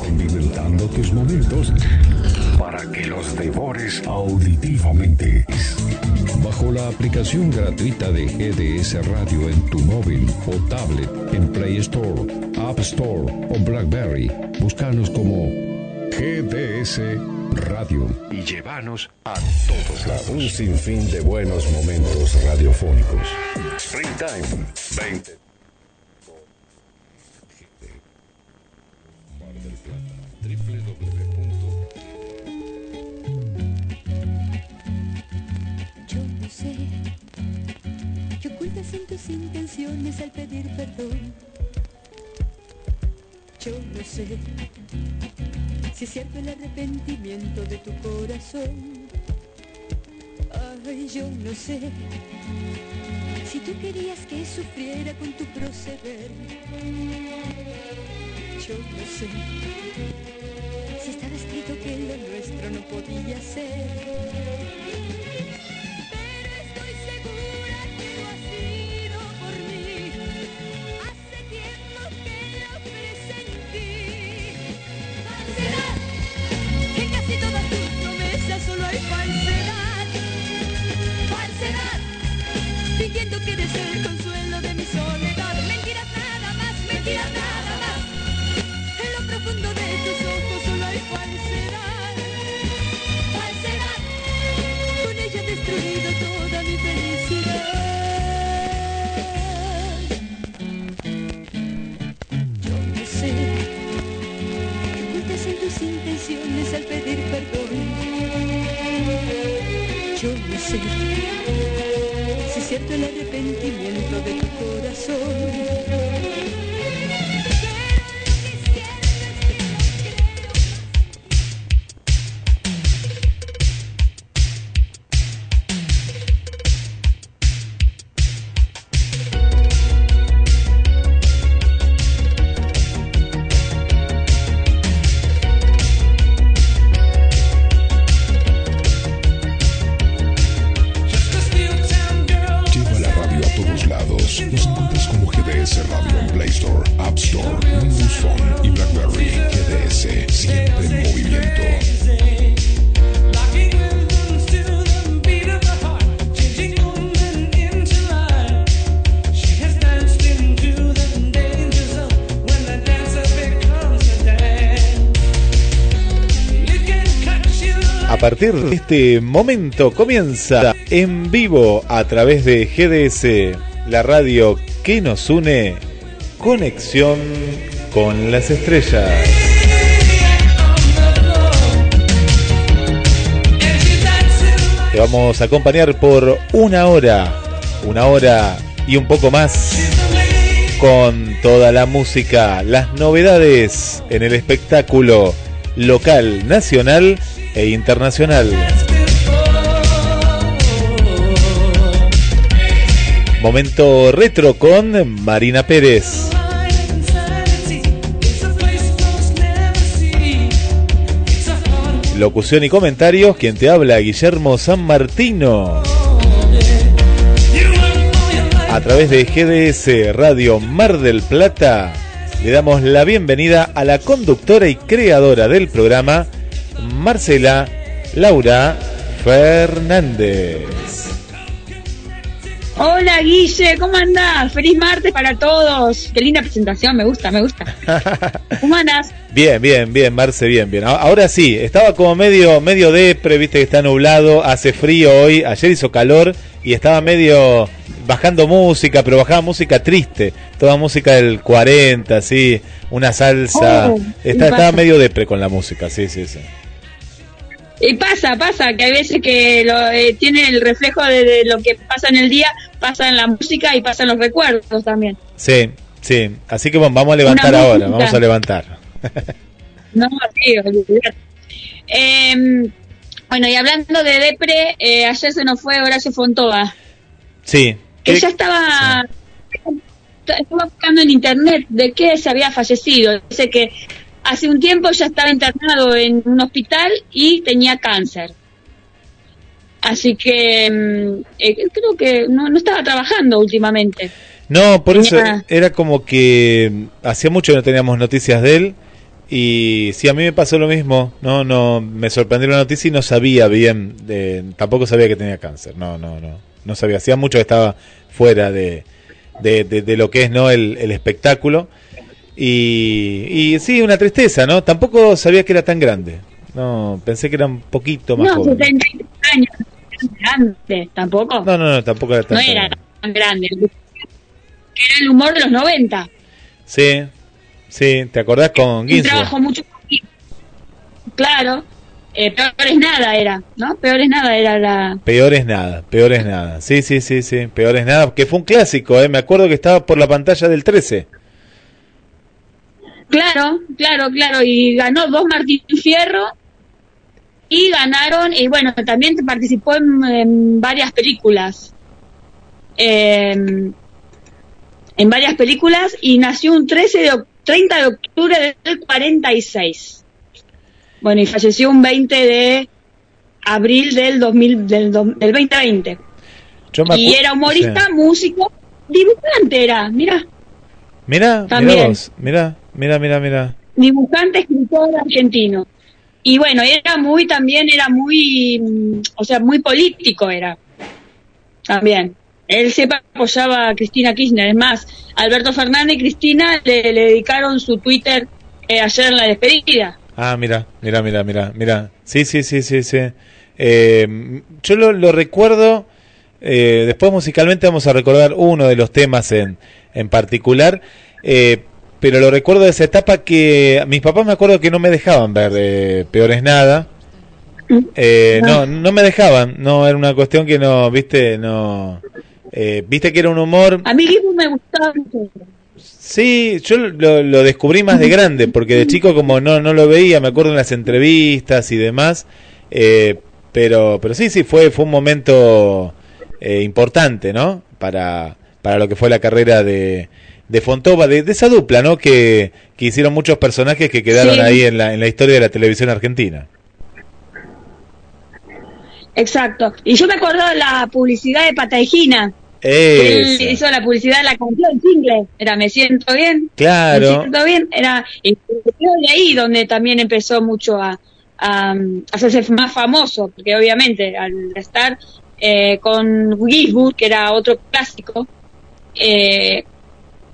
Condimentando tus momentos para que los devores auditivamente. Bajo la aplicación gratuita de GDS Radio en tu móvil o tablet en Play Store, App Store o Blackberry, búscanos como GDS Radio y llévanos a todos lados. Un sinfín de buenos momentos radiofónicos. Springtime 20. En tus intenciones al pedir perdón. Yo no sé si es el arrepentimiento de tu corazón. Ay, yo no sé si tú querías que sufriera con tu proceder. Yo no sé si estaba escrito que lo nuestro no podía ser. Fingiendo que eres el consuelo de mi soledad. Mentiras nada más, mentiras nada más. En lo profundo de tus ojos solo hay falsedad. Falsedad, con ella he destruido toda mi felicidad. Yo no sé ocultas en tus intenciones al pedir perdón. Yo no sé si es cierto el arrepentimiento de tu corazón. Este momento comienza en vivo a través de GDS, la radio que nos une, conexión con las estrellas. Te vamos a acompañar por una hora, una hora y un poco más con toda la música, las novedades en el espectáculo local, nacional e internacional. Momento retro con Marina Pérez. Locución y comentarios, quien te habla, Guillermo San Martino. A través de GDS Radio Mar del Plata, le damos la bienvenida a la conductora y creadora del programa, Marcela Laura Fernández. Hola Guille, ¿cómo andás? Feliz martes para todos. Qué linda presentación, me gusta, me gusta. ¿Cómo andás? Bien, bien, bien, Marce, bien, bien. Ahora sí, estaba como medio, medio depre, viste que está nublado, hace frío hoy, ayer hizo calor y estaba medio bajando música, pero bajaba música triste, toda música del 40, así, una salsa. Oh, Está, estaba medio depre con la música, sí, sí, sí. Y pasa, pasa, que hay veces que lo, eh, tiene el reflejo de, de lo que pasa en el día, pasa en la música y pasa en los recuerdos también. Sí, sí. Así que bueno, vamos a levantar Una ahora, música. vamos a levantar. No, sí. Eh, bueno, y hablando de Depre, eh, ayer se nos fue Horacio Fontova. Sí. Ella estaba, estaba buscando en internet de qué se había fallecido. Dice que hace un tiempo ya estaba internado en un hospital y tenía cáncer. Así que mm, eh, creo que no, no estaba trabajando últimamente. No, por eso era como que mm, hacía mucho que no teníamos noticias de él y sí, a mí me pasó lo mismo, no, no, me sorprendió la noticia y no sabía bien, de, tampoco sabía que tenía cáncer, no, no, no, no sabía, hacía mucho que estaba fuera de, de, de- de lo que es no el, el espectáculo y, y sí, una tristeza, ¿no? Tampoco sabía que era tan grande, no, pensé que era un poquito más No, joven. 73 años. Grande, tampoco. No, no, no, tampoco era tan no era grande. tan grande. Era el humor de los 90. Sí, sí, ¿te acordás con Ginsburg? trabajo mucho. Claro. Eh, peor es nada era, ¿no? Peor es nada era la. Peor es nada, peor es nada. Sí, sí, sí, sí, peor es nada. Que fue un clásico, ¿eh? Me acuerdo que estaba por la pantalla del 13. Claro, claro, claro. Y ganó dos Martín Fierro. Y ganaron, y bueno, también participó en, en varias películas. En, en varias películas y nació un 13 de, oc- 30 de octubre del 46. Bueno, y falleció un 20 de abril del, 2000, del, del 2020. Yo me Y era humorista, Sí. músico, dibujante era, mira, Mira, mira También. vos, mira, mira, mira, mira. dibujante, escritor argentino. Y bueno, era muy también, era muy, mm, o sea, muy político era. También. Él siempre apoyaba a Cristina Kirchner. Es más, Alberto Fernández y Cristina le, le dedicaron su Twitter eh, ayer en la despedida. Ah, mira, mira, mira, mira, mira. Sí, sí, sí, sí, sí. Eh, yo lo, lo recuerdo, eh, después musicalmente vamos a recordar uno de los temas en, en particular, eh, pero lo recuerdo de esa etapa que mis papás me acuerdo que no me dejaban ver eh, Peor es Nada. Eh, no, no me dejaban, no, era una cuestión que no, viste, no... eh, viste que era un humor A mí Guido me gustaba mucho. Sí, yo lo, lo descubrí más de grande, porque de chico como no, no lo veía, me acuerdo en las entrevistas y demás, eh, pero, pero sí, sí, fue, fue un momento eh, importante, ¿no? Para, para lo que fue la carrera de, de Fontova, de, de esa dupla, ¿no? Que, que hicieron muchos personajes que quedaron Sí. ahí en la, en la historia de la televisión argentina. Exacto. Y yo me acuerdo de la publicidad de Patagina. Él hizo la publicidad de la canción single. Era Me siento bien. Me Claro, siento bien. Era y de ahí donde también empezó mucho a, a, um, hacerse más famoso. Porque obviamente al estar eh, con Gisburg, que era otro clásico, eh,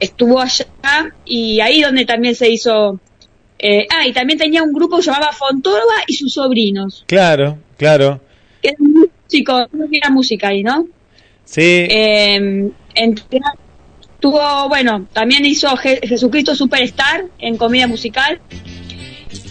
estuvo allá y ahí donde también se hizo. eh, ah, y también tenía un grupo que se llamaba Fontova y sus sobrinos. claro, claro. Que era músico, era música ahí, ¿no? Sí, Eh, entre- tuvo, bueno, también hizo Je- Jesucristo Superstar en comedia musical.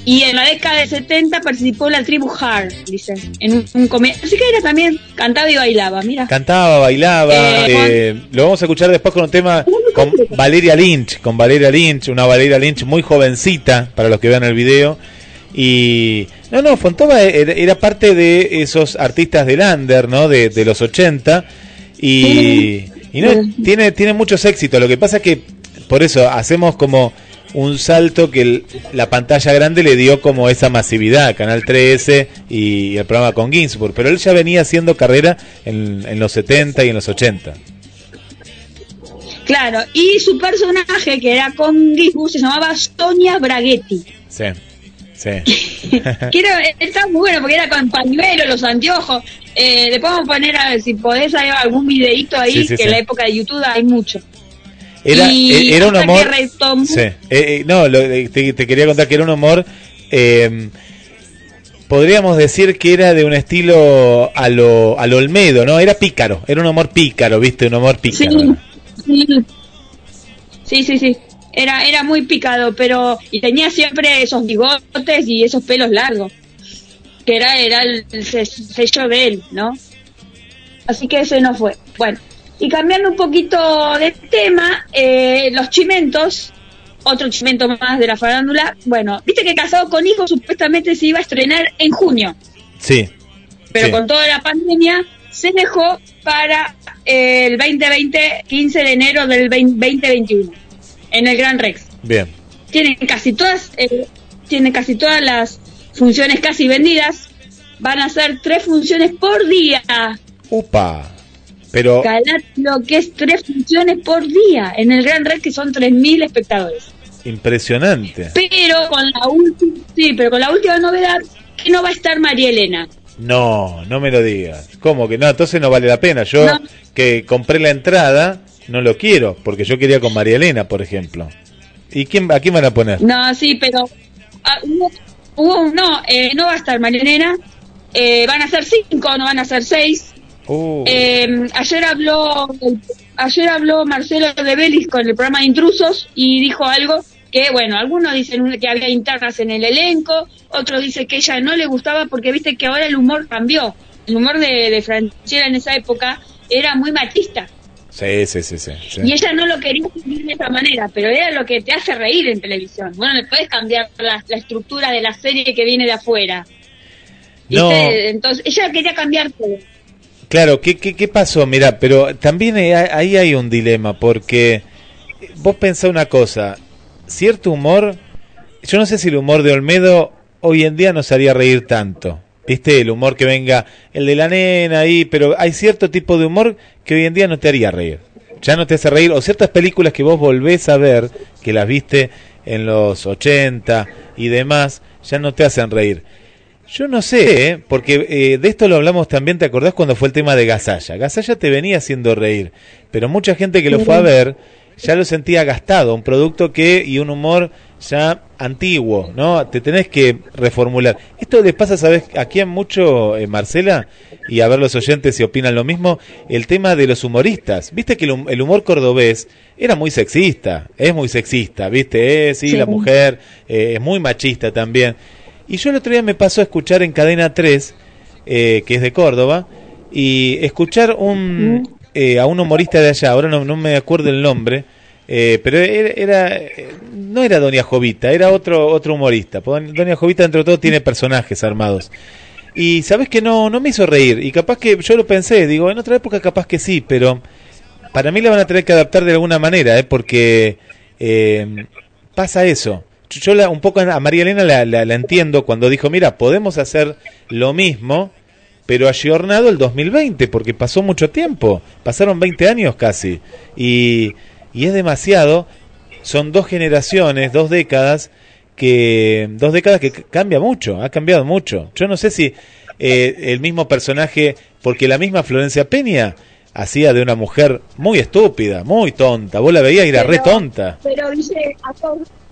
Y en la década de 70 participó en la tribu Hard, dice, en un, un comedia. Así que era también, cantaba y bailaba, mira. Cantaba, bailaba. Eh, eh, lo vamos a escuchar después con un tema con Valeria Lynch, con Valeria Lynch, una Valeria Lynch muy jovencita para los que vean el video. Y no, no, Fontova era, era parte de esos artistas del under, ¿no? De, de los 80 y, y no, tiene tiene muchos éxitos. Lo que pasa es que por eso hacemos como un salto que el- la pantalla grande le dio como esa masividad, Canal 13 y, el programa con Ginsburg, pero él ya venía haciendo carrera en, en los 70 y en los 80. Claro, y su personaje, que era con Gisburg, se llamaba Sonia Braghetti. Sí, sí. que era, está muy bueno porque era con pañuelo, los anteojos. Eh, vamos a poner, a ver si podés, hay algún videito ahí, Sí, sí, que en la época de YouTube hay mucho. Era, Y eh, era un humor. Sí. Eh, eh, no, lo- te, te quería contar que era un humor. eh, podríamos decir que era de un estilo a lo, a lo Olmedo, ¿no? Era pícaro. Era un humor pícaro, ¿viste? Un humor pícaro. sí, sí, sí, sí. Era, era muy picado, pero y tenía siempre esos bigotes y esos pelos largos, que era, era el, el se- sello de él, ¿no? Así que ese no fue. Bueno, y cambiando un poquito de tema, eh, los chimentos, otro chimento más de la farándula, bueno, viste que Casado con Hijos supuestamente se iba a estrenar en junio, Sí. pero sí. con toda la pandemia se dejó para eh, el 2020, 15 de enero del 20- 2021, en el Gran Rex. Bien. Tienen casi todas, eh, tienen casi todas las funciones casi vendidas. Van a ser tres funciones por día. Upa. Pero lo que es tres funciones por día en el Gran Rex, que son 3.000 espectadores. impresionante. Pero con la última, sí, pero con la última novedad que no va a estar María Elena. No, no me lo digas. ¿Cómo que no? Entonces no vale la pena. Yo No. que compré la entrada, no lo quiero, porque yo quería con María Elena, por ejemplo. ¿Y quién, a quién van a poner? No, sí, pero ah, hubo, hubo- no, eh, no va a estar María Elena. Eh, van a ser cinco, no van a ser seis. Uh, Eh, ayer habló ayer habló Marcelo de Belis con el programa de Intrusos y dijo algo que, bueno, algunos dicen que había internas en el elenco, otros dicen que ella no le gustaba porque viste que ahora el humor cambió. El humor de, de Franchella en esa época era muy machista sí, sí, sí, sí, sí. y ella no lo quería vivir de esa manera, pero era lo que te hace reír en televisión. Bueno, le puedes cambiar la, la estructura de la serie que viene de afuera. Entonces, ella quería cambiar todo. Claro, ¿qué, qué, pasó? Mira, pero también ahí hay un dilema, porque vos pensás una cosa, cierto humor, yo no sé si el humor de Olmedo hoy en día nos haría reír tanto. ¿Viste? El humor que venga, el de la nena ahí, pero hay cierto tipo de humor que hoy en día no te haría reír. Ya no te hace reír, o ciertas películas que vos volvés a ver, que las viste en los 80 y demás, ya no te hacen reír. Yo no sé, ¿eh? porque eh, de esto lo hablamos también, ¿te acordás cuando fue el tema de Gasalla? Gasalla te venía haciendo reír, pero mucha gente que lo fue a ver ya lo sentía gastado, un producto que y un humor ya antiguo, ¿no? Te tenés que reformular. Esto les pasa, ¿sabes? Aquí en mucho, eh, Marcela, y a ver los oyentes si opinan lo mismo, el tema de los humoristas. Viste que el, hum- el humor cordobés era muy sexista, es muy sexista, ¿viste? Eh, sí, Sí. la mujer eh, es muy machista también. Y yo el otro día me pasó a escuchar en Cadena 3, eh, que es de Córdoba, y escuchar un, eh, a un humorista de allá, ahora no, no me acuerdo el nombre, eh, pero era, era- no era Doña Jovita, era otro otro humorista. Pues Doña Jovita, entre todo, tiene personajes armados. Y sabes que no, no me hizo reír, y capaz que yo lo pensé, digo, en otra época capaz que sí, pero para mí la van a tener que adaptar de alguna manera, ¿eh? porque eh, pasa eso. Yo la- un poco a María Elena la, la- la entiendo cuando dijo, mira, podemos hacer lo mismo, pero ayornado el 2020, porque pasó mucho tiempo, pasaron 20 años casi, y, y es demasiado, son dos generaciones, dos décadas, que dos décadas que cambia mucho, ha cambiado mucho. Yo no sé si eh, el mismo personaje, porque la misma Florencia Peña hacía de una mujer muy estúpida, muy tonta, vos la veías y era re tonta. Pero dice,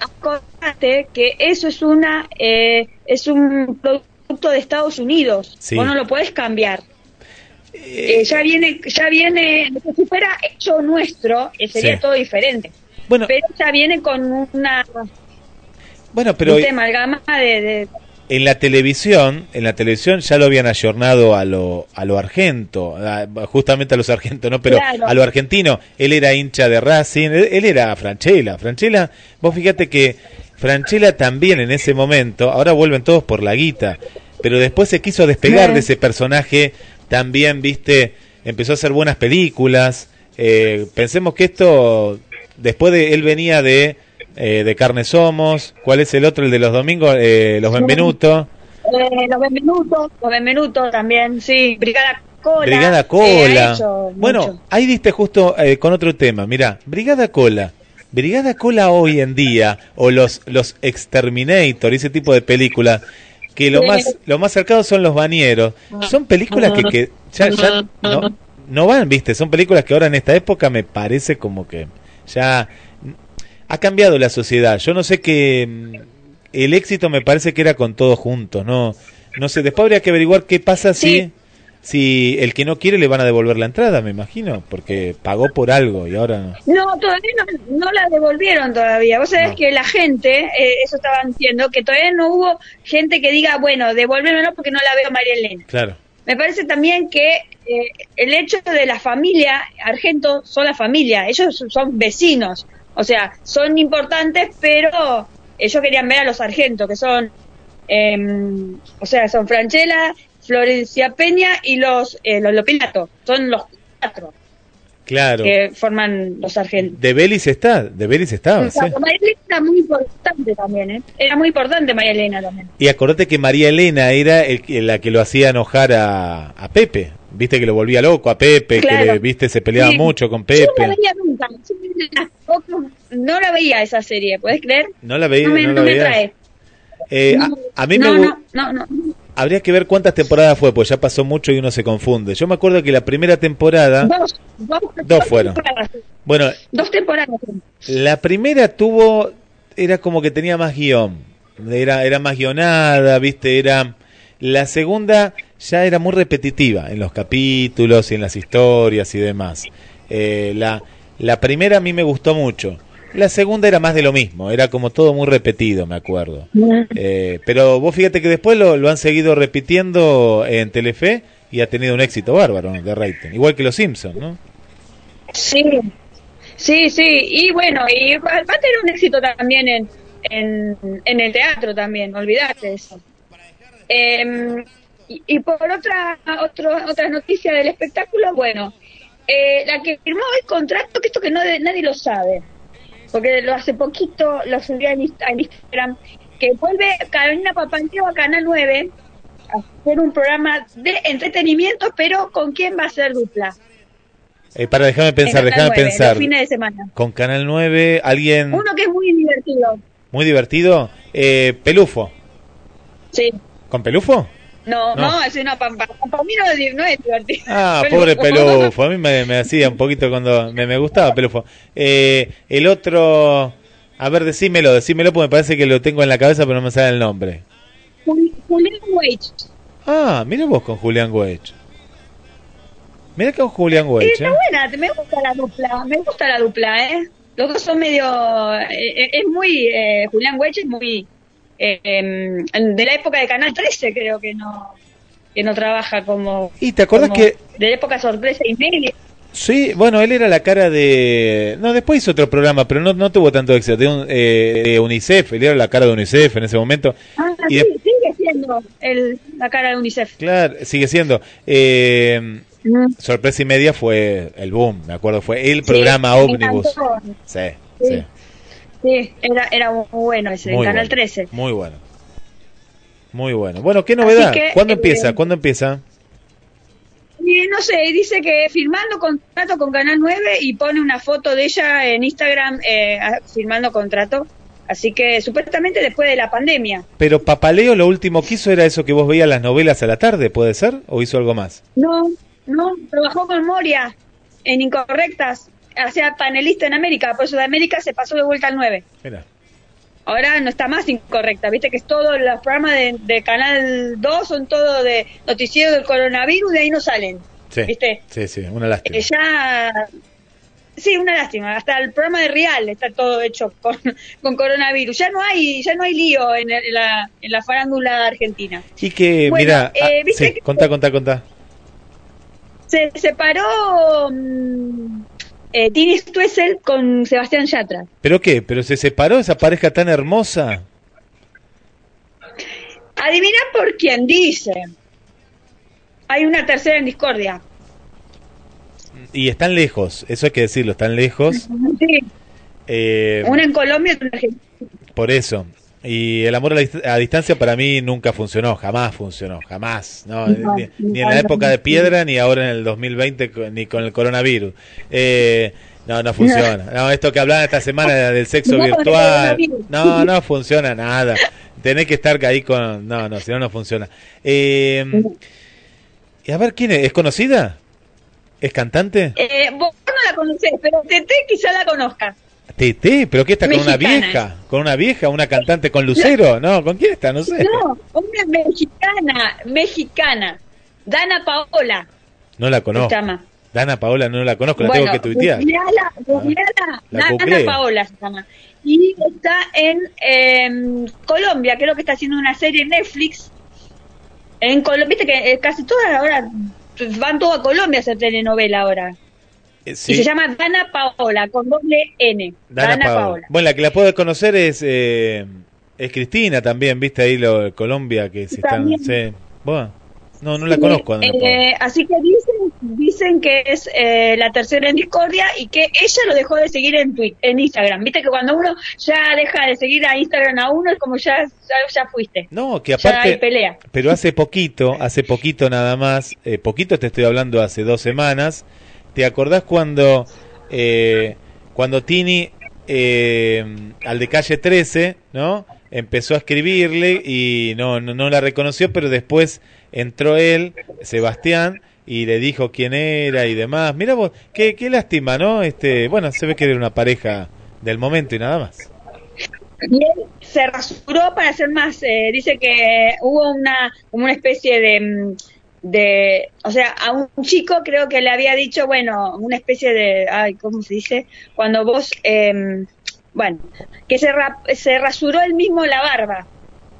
acordate que eso es una eh, es un producto de Estados Unidos. Sí. Vos no lo puedes cambiar. Eh, ya viene, ya viene, si fuera hecho nuestro, eh, sería Sí. todo diferente. Bueno, Pero ya viene con una bueno, pero ¿viste? amalgama de, de- en la televisión, en la televisión ya lo habían ayornado a lo, a lo argento, a- justamente a los argentos, ¿no? Pero Claro. a lo argentino. Él era hincha de Racing, él, él era Franchella. Franchella, vos fíjate que Franchella también en ese momento, ahora vuelven todos por la guita, pero después se quiso despegar de ese personaje, también, viste, empezó a hacer buenas películas. Eh, pensemos que esto, después de, él venía de, eh, de Carne Somos, ¿cuál es el otro, el de los domingos? Eh, los Benvenutos. eh, los Benvenutos, los Benvenutos también, sí, Brigada Cola. Brigada ha Cola. bueno, mucho. ahí diste justo eh, con otro tema. Mira, Brigada Cola. Brigada Cola hoy en día, o los, los Exterminator, ese tipo de películas, que lo más, lo más cercano son los bañeros. Son películas que, que ya, ya no, no van, viste, son películas que ahora en esta época me parece como que ya ha cambiado la sociedad. Yo no sé que mm, el éxito me parece que era con todos juntos, no, no sé. Después habría que averiguar qué pasa si Sí. si el que no quiere le van a devolver la entrada, me imagino, porque pagó por algo y ahora no. No, todavía no, no la devolvieron todavía. Vos sabés No. que la gente, eh, eso estaban diciendo, que todavía no hubo gente que diga, bueno, devuélvemelo porque no la veo María Elena. Claro. Me parece también que eh, el hecho de la familia, Argento son la familia, ellos son vecinos, o sea, son importantes, pero ellos querían ver a los Argentos, que son, em, o sea, son Franchella, Florencia Peña y los, eh, los Lopilato, son los cuatro Claro. que forman los Argentos. De Belis está, de Belis estaba, O sea, sí. María Elena era muy importante también, ¿eh? Era muy importante María Elena también. Y acordate que María Elena era el, la que lo hacía enojar a, a Pepe. Viste que lo volvía loco a Pepe, que le, viste se peleaba Sí. mucho con Yo Pepe. no la veía nunca. No la veía esa serie, ¿puedes creer? No la veía, No me, no me trae. Eh, a, a mí me no, no, no. habría que ver cuántas temporadas fue, pues ya pasó mucho y uno se confunde. Yo me acuerdo que la primera temporada, Dos, dos, Dos fueron. temporadas. bueno, Dos temporadas. La primera tuvo, era como que tenía más guion, era, era más guionada, viste, era... La segunda ya era muy repetitiva en los capítulos y en las historias y demás. Eh, la, la primera a mí me gustó mucho. La segunda era más de lo mismo, era como todo muy repetido, me acuerdo. Eh, pero vos fíjate que después lo, lo han seguido repitiendo en Telefe y ha tenido un éxito bárbaro de rating. Igual que los Simpsons, ¿no? Sí, sí, sí. Y bueno, y va, a tener un éxito también en, en, en el teatro también, olvidate eso. Eh, y, y por otra, otro, otra noticia del espectáculo, bueno, eh, la que firmó el contrato, que esto que no, nadie lo sabe, porque lo hace poquito lo subí en, Inst- en Instagram, que vuelve Carolina Papanteo a Canal 9 a hacer un programa de entretenimiento, pero ¿con quién va a ser dupla? Eh, para, déjame pensar, déjame 9, pensar. Los fines de semana. Con Canal 9, alguien Uno que es muy divertido. muy divertido. Eh, Pelufo. Sí. ¿Con Pelufo? No, No. no, ese no, para, para mí no, es no es divertido. Ah, pobre Pelufo. A mí me, me hacía un poquito cuando me, me gustaba Pelufo. Eh, el otro, a ver, decímelo, decímelo porque me parece que lo tengo en la cabeza pero no me sale el nombre. Juli- Julián Weich. Ah, mira vos con Julián Weich. Mira con Julián Weich. está ¿eh? buena, me gusta la dupla, me gusta la dupla, ¿eh? Los dos son medio... eh, eh, es muy... Eh, Julián Weich es muy... eh, de la época de Canal 13 creo que no que no trabaja como... ¿Y te como que De la época sorpresa y media. Sí, bueno, él era la cara de... No, después hizo otro programa, pero no, no tuvo tanto éxito. De, un- eh, de UNICEF, él era la cara de UNICEF en ese momento. Ah, Y sí, de- sigue siendo el, la cara de UNICEF. Claro, sigue siendo. Eh, Mm. Sorpresa y media fue el boom, me acuerdo, fue el Sí, programa ómnibus. encantó. Sí, Sí. sí. Sí, era, era muy bueno ese, Muy Canal bueno, 13. Muy bueno. Muy bueno. Bueno, ¿qué novedad? que, ¿Cuándo eh, empieza? ¿Cuándo empieza? No sé, dice que firmando contrato con Canal 9 y pone una foto de ella en Instagram eh, firmando contrato. Así que supuestamente después de la pandemia. Pero Papaleo lo último que hizo era eso que vos veías las novelas a la tarde, ¿puede ser? ¿O hizo algo más? No, no, trabajó con Moria en Incorrectas. Hacía panelista en América, por eso de América se pasó de vuelta al 9. Mira. Ahora no está más incorrecta, viste que es todo, los programas de, de Canal 2 son todo de noticiero del coronavirus, de ahí no salen. Sí. ¿Viste? Sí, sí, una lástima. Eh, ya sí una lástima hasta el programa de Real está todo hecho con, con coronavirus ya no hay ya no hay lío en, la, en la farándula argentina Y que, Bueno, mira, eh, ah, viste sí, que- contá, contá, contá. se separó mm, eh, Tini Stuessel con Sebastián Yatra ¿Pero qué? ¿Pero se separó esa pareja tan hermosa? adivina por quién dice hay una tercera en discordia Y están lejos, eso hay que decirlo, están lejos. Sí, Eh, una en Colombia y otra en Argentina Por eso. Y el amor a, la dist- a distancia para mí nunca funcionó, jamás funcionó, jamás. No, No, ni, en la época de piedra, ni ahora en el 2020, co- ni con el coronavirus. Eh, no, no funciona. No, esto que hablaban esta semana del sexo No, virtual, no, no funciona nada. Tenés que estar ahí con... No, no, si no, no funciona. Eh, y a ver, ¿quién es? ¿Es conocida? ¿Es cantante? eh, vos no la conocés pero Tete quizá la conozca Tete, ¿pero qué está con una vieja? ¿Con una vieja? ¿Una cantante con Lucero? No, ¿con quién está? No sé. No, una mexicana, mexicana. Dana Paola No la se conozco. llama. Dana Paola no la conozco, la bueno, tengo que tuitear. googleala, googleala, La Dana. Paola se llama. Y está en em, Colombia, creo que está haciendo una serie en Netflix. En Colombia, viste que eh, casi todas ahora van todo a Colombia a hacer telenovela ahora. Eh, sí, Y se llama Dana Paola, con doble N. Dana, Dana, Paola. Paola. Bueno, la que la puedo conocer es eh, es Cristina también, viste ahí lo de Colombia que se están... También. Sí. Bueno, No, no la conozco. Dana. Eh, así que dicen, dicen que es eh, la tercera en discordia y que ella lo dejó de seguir en Twitter, en Instagram. Viste que cuando uno ya deja de seguir a Instagram a uno es como ya, ya, ya fuiste. No, que Ya hay aparte, pelea. pero hace poquito, hace poquito nada más, eh, poquito te estoy hablando hace dos semanas, ¿te acordás cuando, eh, cuando Tini, eh, al de calle 13, ¿no? Empezó a escribirle y no, no, no la reconoció, pero después entró él, Sebastián, y le dijo quién era y demás. Mira vos, qué, qué lástima, ¿no? Este, bueno, se ve que era una pareja del momento y nada más. Y él se rasuró para hacer más. eh, dice que hubo una, como una especie de, mm, de. O sea, a un chico creo que le había dicho, bueno, una especie de. Ay, ¿cómo se dice? Cuando vos. em, bueno, que se, ra- se rasuró él mismo la barba.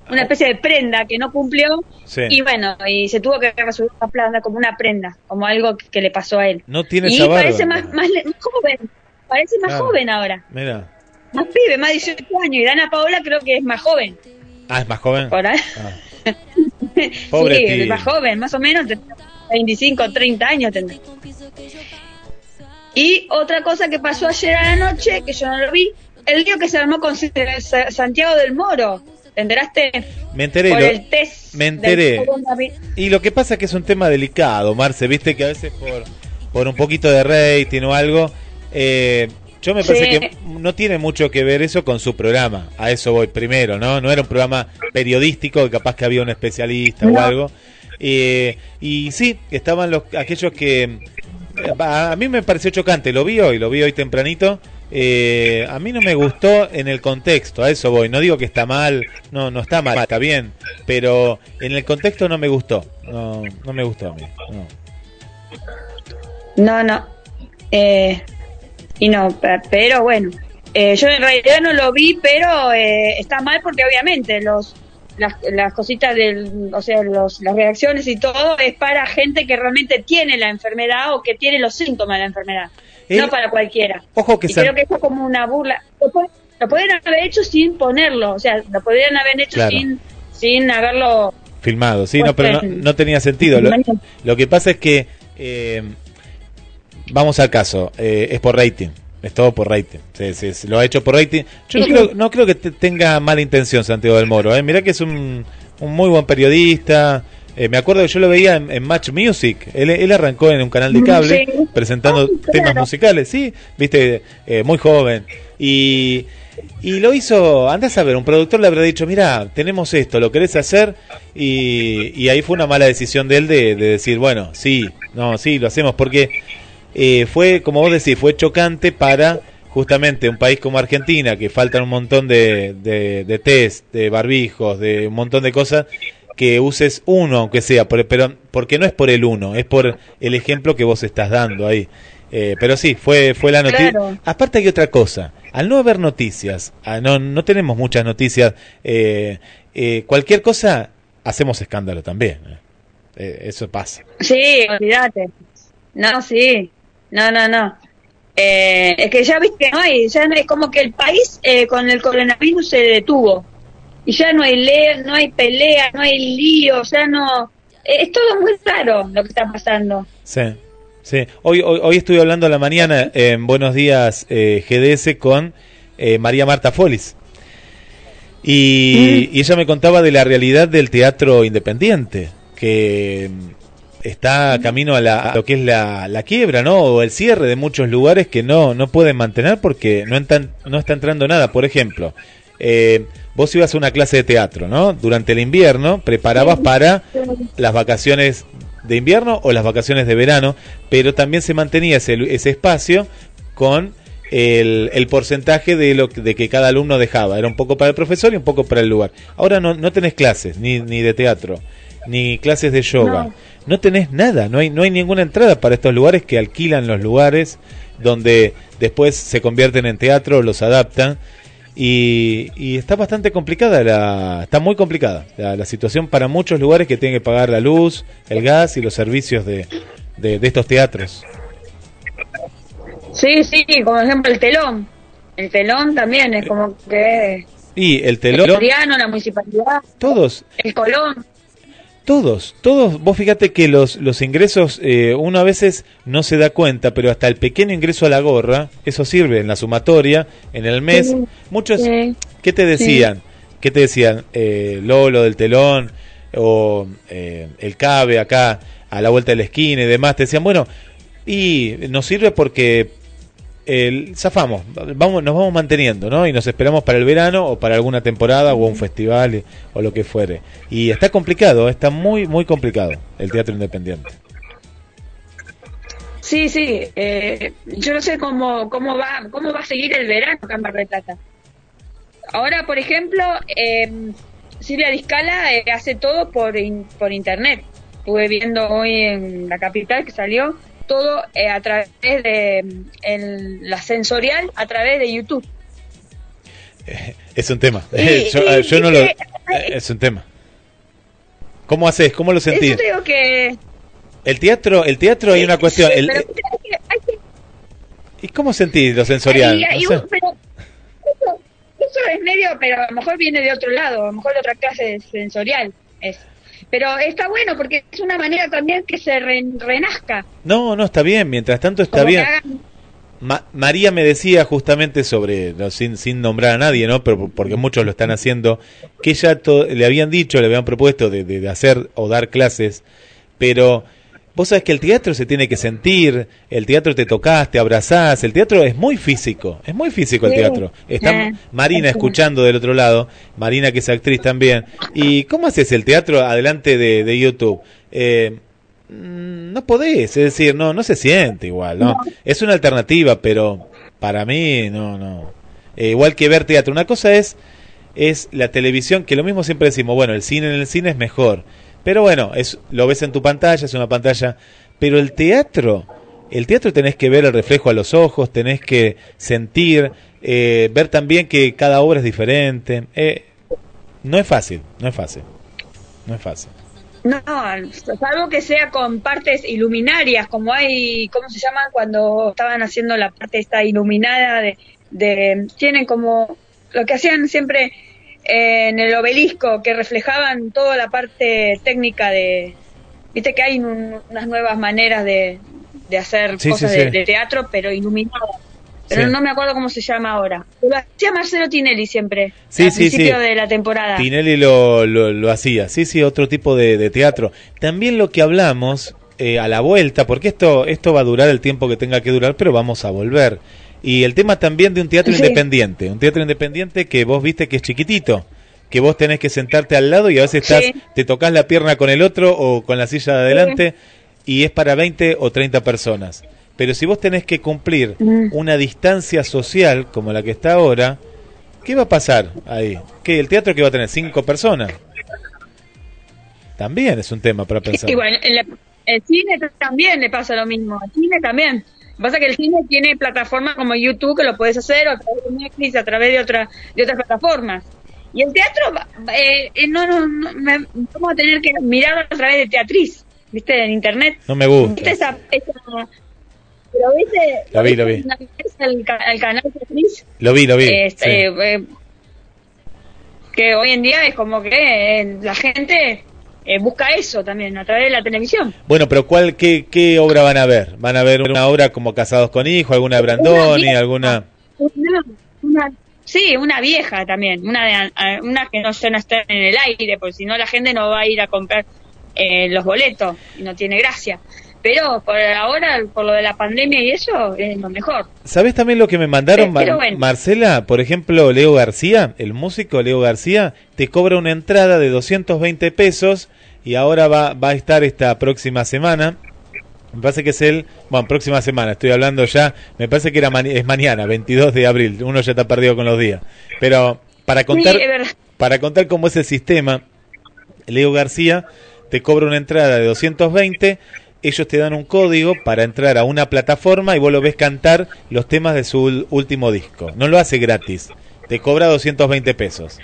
Una especie de prenda que no cumplió. Sí. Y bueno, y se tuvo que rasurar la planta como una prenda, como algo que, le pasó a él. No tiene y esa barba. parece más, más, más joven. Parece más joven ahora. Mira. Más pibe, más 18 años. Y Dana Paola creo que es más joven. Ah, es más joven. Por ahí. Ah. Pobre sí, tío. más joven, más o menos, tendrá 25, 30 años tendrá. Y otra cosa que pasó ayer a la noche, que yo no lo vi, el lío que se armó con Sa- Santiago del Moro. ¿Te enteraste? Me enteré. Por lo- el test. me enteré. Y lo que pasa es que es un tema delicado, Marce, viste que a veces por, por un poquito de rating o algo, eh, yo me parece que no tiene mucho que ver eso con su programa, a eso voy primero, ¿no? No era un programa periodístico, capaz que había un especialista o algo. Eh, y sí, estaban los aquellos que... A, a mí me pareció chocante, lo vi hoy, lo vi hoy tempranito. eh, a mí no me gustó en el contexto, a eso voy. No digo que está mal, no, no está mal, está bien, pero en el contexto no me gustó. No, no me gustó a mí. no. No, no. Eh, y no, pe- pero bueno. Eh, yo en realidad no lo vi, pero eh, está mal porque obviamente los las, las cositas del, o sea, los, las reacciones y todo es para gente que realmente tiene la enfermedad o que tiene los síntomas de la enfermedad, Eh, no para cualquiera. Ojo que y creo que es como una burla. Lo, lo podrían haber hecho sin ponerlo, o sea, lo podrían haber hecho Claro. sin sin haberlo filmado, sí, Pues, no, pero no, no tenía sentido. Lo, lo que pasa es que, eh, vamos al caso, eh, es por rating, es todo por rating, se, se- se lo ha hecho por rating. Yo no Sí. creo, no creo que te- tenga mala intención Santiago del Moro, eh. mirá que es un, un muy buen periodista. Eh, me acuerdo que yo lo veía en, en Match Music. Él, él arrancó en un canal de cable sí. presentando claro. temas musicales, sí, viste, eh, muy joven. Y, y lo hizo, andás a ver, un productor le habrá dicho, mira, tenemos esto, ¿lo querés hacer? Y, y ahí fue una mala decisión de él de, de decir, bueno, sí, no, sí, lo hacemos, porque eh, fue, como vos decís, fue chocante para justamente un país como Argentina, que faltan un montón de, de, de test, de barbijos, de un montón de cosas, que uses uno, aunque sea, por- pero porque no es por el uno, es por el ejemplo que vos estás dando ahí. Eh, pero sí, fue, fue la noticia. Claro. Aparte hay otra cosa, al no haber noticias, ah, no, no tenemos muchas noticias, eh, eh, cualquier cosa hacemos escándalo también. eh. Eh, eso pasa. Sí, olvídate. No, sí. No, no, no. Eh, es que ya viste que no hay, ya no es como que el país eh, con el coronavirus se detuvo. Y ya no hay le no hay pelea, no hay lío, ya no... eh, Es todo muy raro lo que está pasando. Sí, sí. Hoy, hoy, hoy estuve hablando a la mañana en Buenos Días eh, GDS con eh, María Marta Folis. Y, y ella me contaba de la realidad del teatro independiente, que mm, está camino a, la- a lo que es la, la quiebra, ¿no? O el cierre de muchos lugares que no, no pueden mantener porque no, entran- no está entrando nada. Por ejemplo, eh, vos ibas a una clase de teatro, ¿no? Durante el invierno preparabas para las vacaciones de invierno o las vacaciones de verano, pero también se mantenía ese, ese espacio con el, el porcentaje de lo que- de que cada alumno dejaba. Era un poco para el profesor y un poco para el lugar. Ahora no, no tenés clases, ni, ni de teatro, ni clases de yoga. No. No. tenés nada, no hay, no hay ninguna entrada para estos lugares que alquilan los lugares donde después se convierten en teatro, los adaptan. Y, y está bastante complicada, la, está muy complicada la, la situación para muchos lugares que tienen que pagar la luz, el gas y los servicios de, de, de estos teatros. Sí, sí, como por ejemplo el telón. El telón también es como que... Y el El telón, Soriano, la municipalidad, todos, el Colón. Todos, todos, vos fíjate que los, los ingresos, eh, uno a veces no se da cuenta, pero hasta el pequeño ingreso a la gorra, eso sirve en la sumatoria, en el mes. Sí, Muchos, sí. ¿qué te decían? ¿Qué te decían? Eh, Lolo del telón o eh, el Cabe acá a la vuelta de la esquina y demás. Te decían, bueno, y nos sirve porque el, zafamos, vamos, nos vamos manteniendo, ¿no? Y nos esperamos para el verano o para alguna temporada o un festival o lo que fuere. Y está complicado, está muy, muy complicado el teatro independiente. Sí, sí. eh, yo no sé cómo, cómo, va, cómo va a seguir el verano acá. Ahora, por ejemplo, eh, Silvia Discala eh, hace todo por, por internet. Estuve viendo hoy en la capital que salió todo eh, a través de el- la sensorial, a través de YouTube. Es un tema. Y- yo, y- yo y no lo. que- Es un tema. ¿Cómo haces? ¿Cómo lo sentís? Eso digo que... El teatro, el teatro hay una cuestión. Sí, el- pero hay que- hay que ¿Y cómo sentís lo sensorial? No pero eso, eso es medio, pero a lo mejor viene de otro lado, a lo mejor de otra clase sensorial. Es. Pero está bueno porque es una manera también que se re- renazca. No, no, está bien. Mientras tanto está como bien. Ma- María me decía justamente sobre, no, sin, sin nombrar a nadie, ¿no? Pero porque muchos lo están haciendo, que ella le habían dicho, le habían propuesto de, de- de hacer o dar clases, pero vos sabés que el teatro se tiene que sentir, el teatro te tocas, te abrazás, el teatro es muy físico, es muy físico el teatro. Está Eh, Marina es escuchando del otro lado, Marina que es actriz también. ¿Y cómo haces el teatro adelante de, de YouTube? Eh, Mm, no podés, es decir, no, no se siente igual, ¿no? Es una alternativa, pero para mí no, no. Eh, igual que ver teatro, una cosa es es la televisión, que lo mismo siempre decimos, bueno, el cine en el cine es mejor, pero bueno, es lo ves en tu pantalla, es una pantalla, pero el teatro, el teatro tenés que ver el reflejo a los ojos, tenés que sentir, eh, ver también que cada obra es diferente, eh, no es fácil, no es fácil, no es fácil. No, salvo que sea con partes iluminarias, como hay, ¿cómo se llaman? Cuando estaban haciendo la parte esta iluminada de, de tienen como lo que hacían siempre en el obelisco, que reflejaban toda la parte técnica de, viste que hay un- unas nuevas maneras de, de hacer Sí, cosas sí, de, sí. de teatro, pero iluminadas. Pero no me acuerdo cómo se llama ahora. Lo hacía Marcelo Tinelli siempre, Sí, al sí, sí. principio de la temporada. Tinelli lo, lo, lo hacía, sí, sí, otro tipo de, de teatro. También lo que hablamos eh, a la vuelta, porque esto, esto va a durar el tiempo que tenga que durar, pero vamos a volver. Y el tema también de un teatro Sí. independiente, un teatro independiente que vos viste que es chiquitito, que vos tenés que sentarte al lado y a veces estás, Sí. te tocas la pierna con el otro o con la silla de adelante y es para 20 o 30 personas. Pero si vos tenés que cumplir Mm. una distancia social como la que está ahora, ¿qué va a pasar ahí? ¿Que el teatro que va a tener cinco personas? También es un tema para pensar. Y bueno, el, el cine también le pasa lo mismo. El cine también. Pasa que el cine tiene plataformas como YouTube que lo puedes hacer o a través de Netflix, a través de, otra, de otras plataformas. Y el teatro, eh, eh, no, no, no, me- vamos a tener que mirarlo a través de Teatriz, ¿viste? En internet. No me gusta. ¿Viste esa, esa- pero viste, Lo vi, lo vi. ¿viste El, ca- el canal Teatriz? Lo vi, lo vi. Este, sí. eh, que hoy en día es como que eh, la gente eh, busca eso también a través de la televisión. Bueno, pero ¿cuál, qué, ¿qué obra van a ver? ¿Van a ver una obra como Casados con Hijo, alguna de Brandoni, alguna...? Una, una- sí, una vieja también, una, de, una que no, no está en el aire, porque si no la gente no va a ir a comprar eh, los boletos y no tiene gracia. Pero por ahora, por lo de la pandemia y eso, es lo mejor. ¿Sabes también lo que me mandaron, Eh, Mar- bueno. Marcela? Por ejemplo, Leo García, el músico Leo García, te cobra una entrada de 220 pesos y ahora va, va a estar esta próxima semana. Me parece que es el, bueno, próxima semana, estoy hablando ya, me parece que era mani- es mañana, 22 de abril, uno ya está perdido con los días. Pero para contar, Sí, para contar cómo es el sistema, Leo García te cobra una entrada de 220, ellos te dan un código para entrar a una plataforma y vos lo ves cantar los temas de su último disco. No lo hace gratis, te cobra 220 pesos.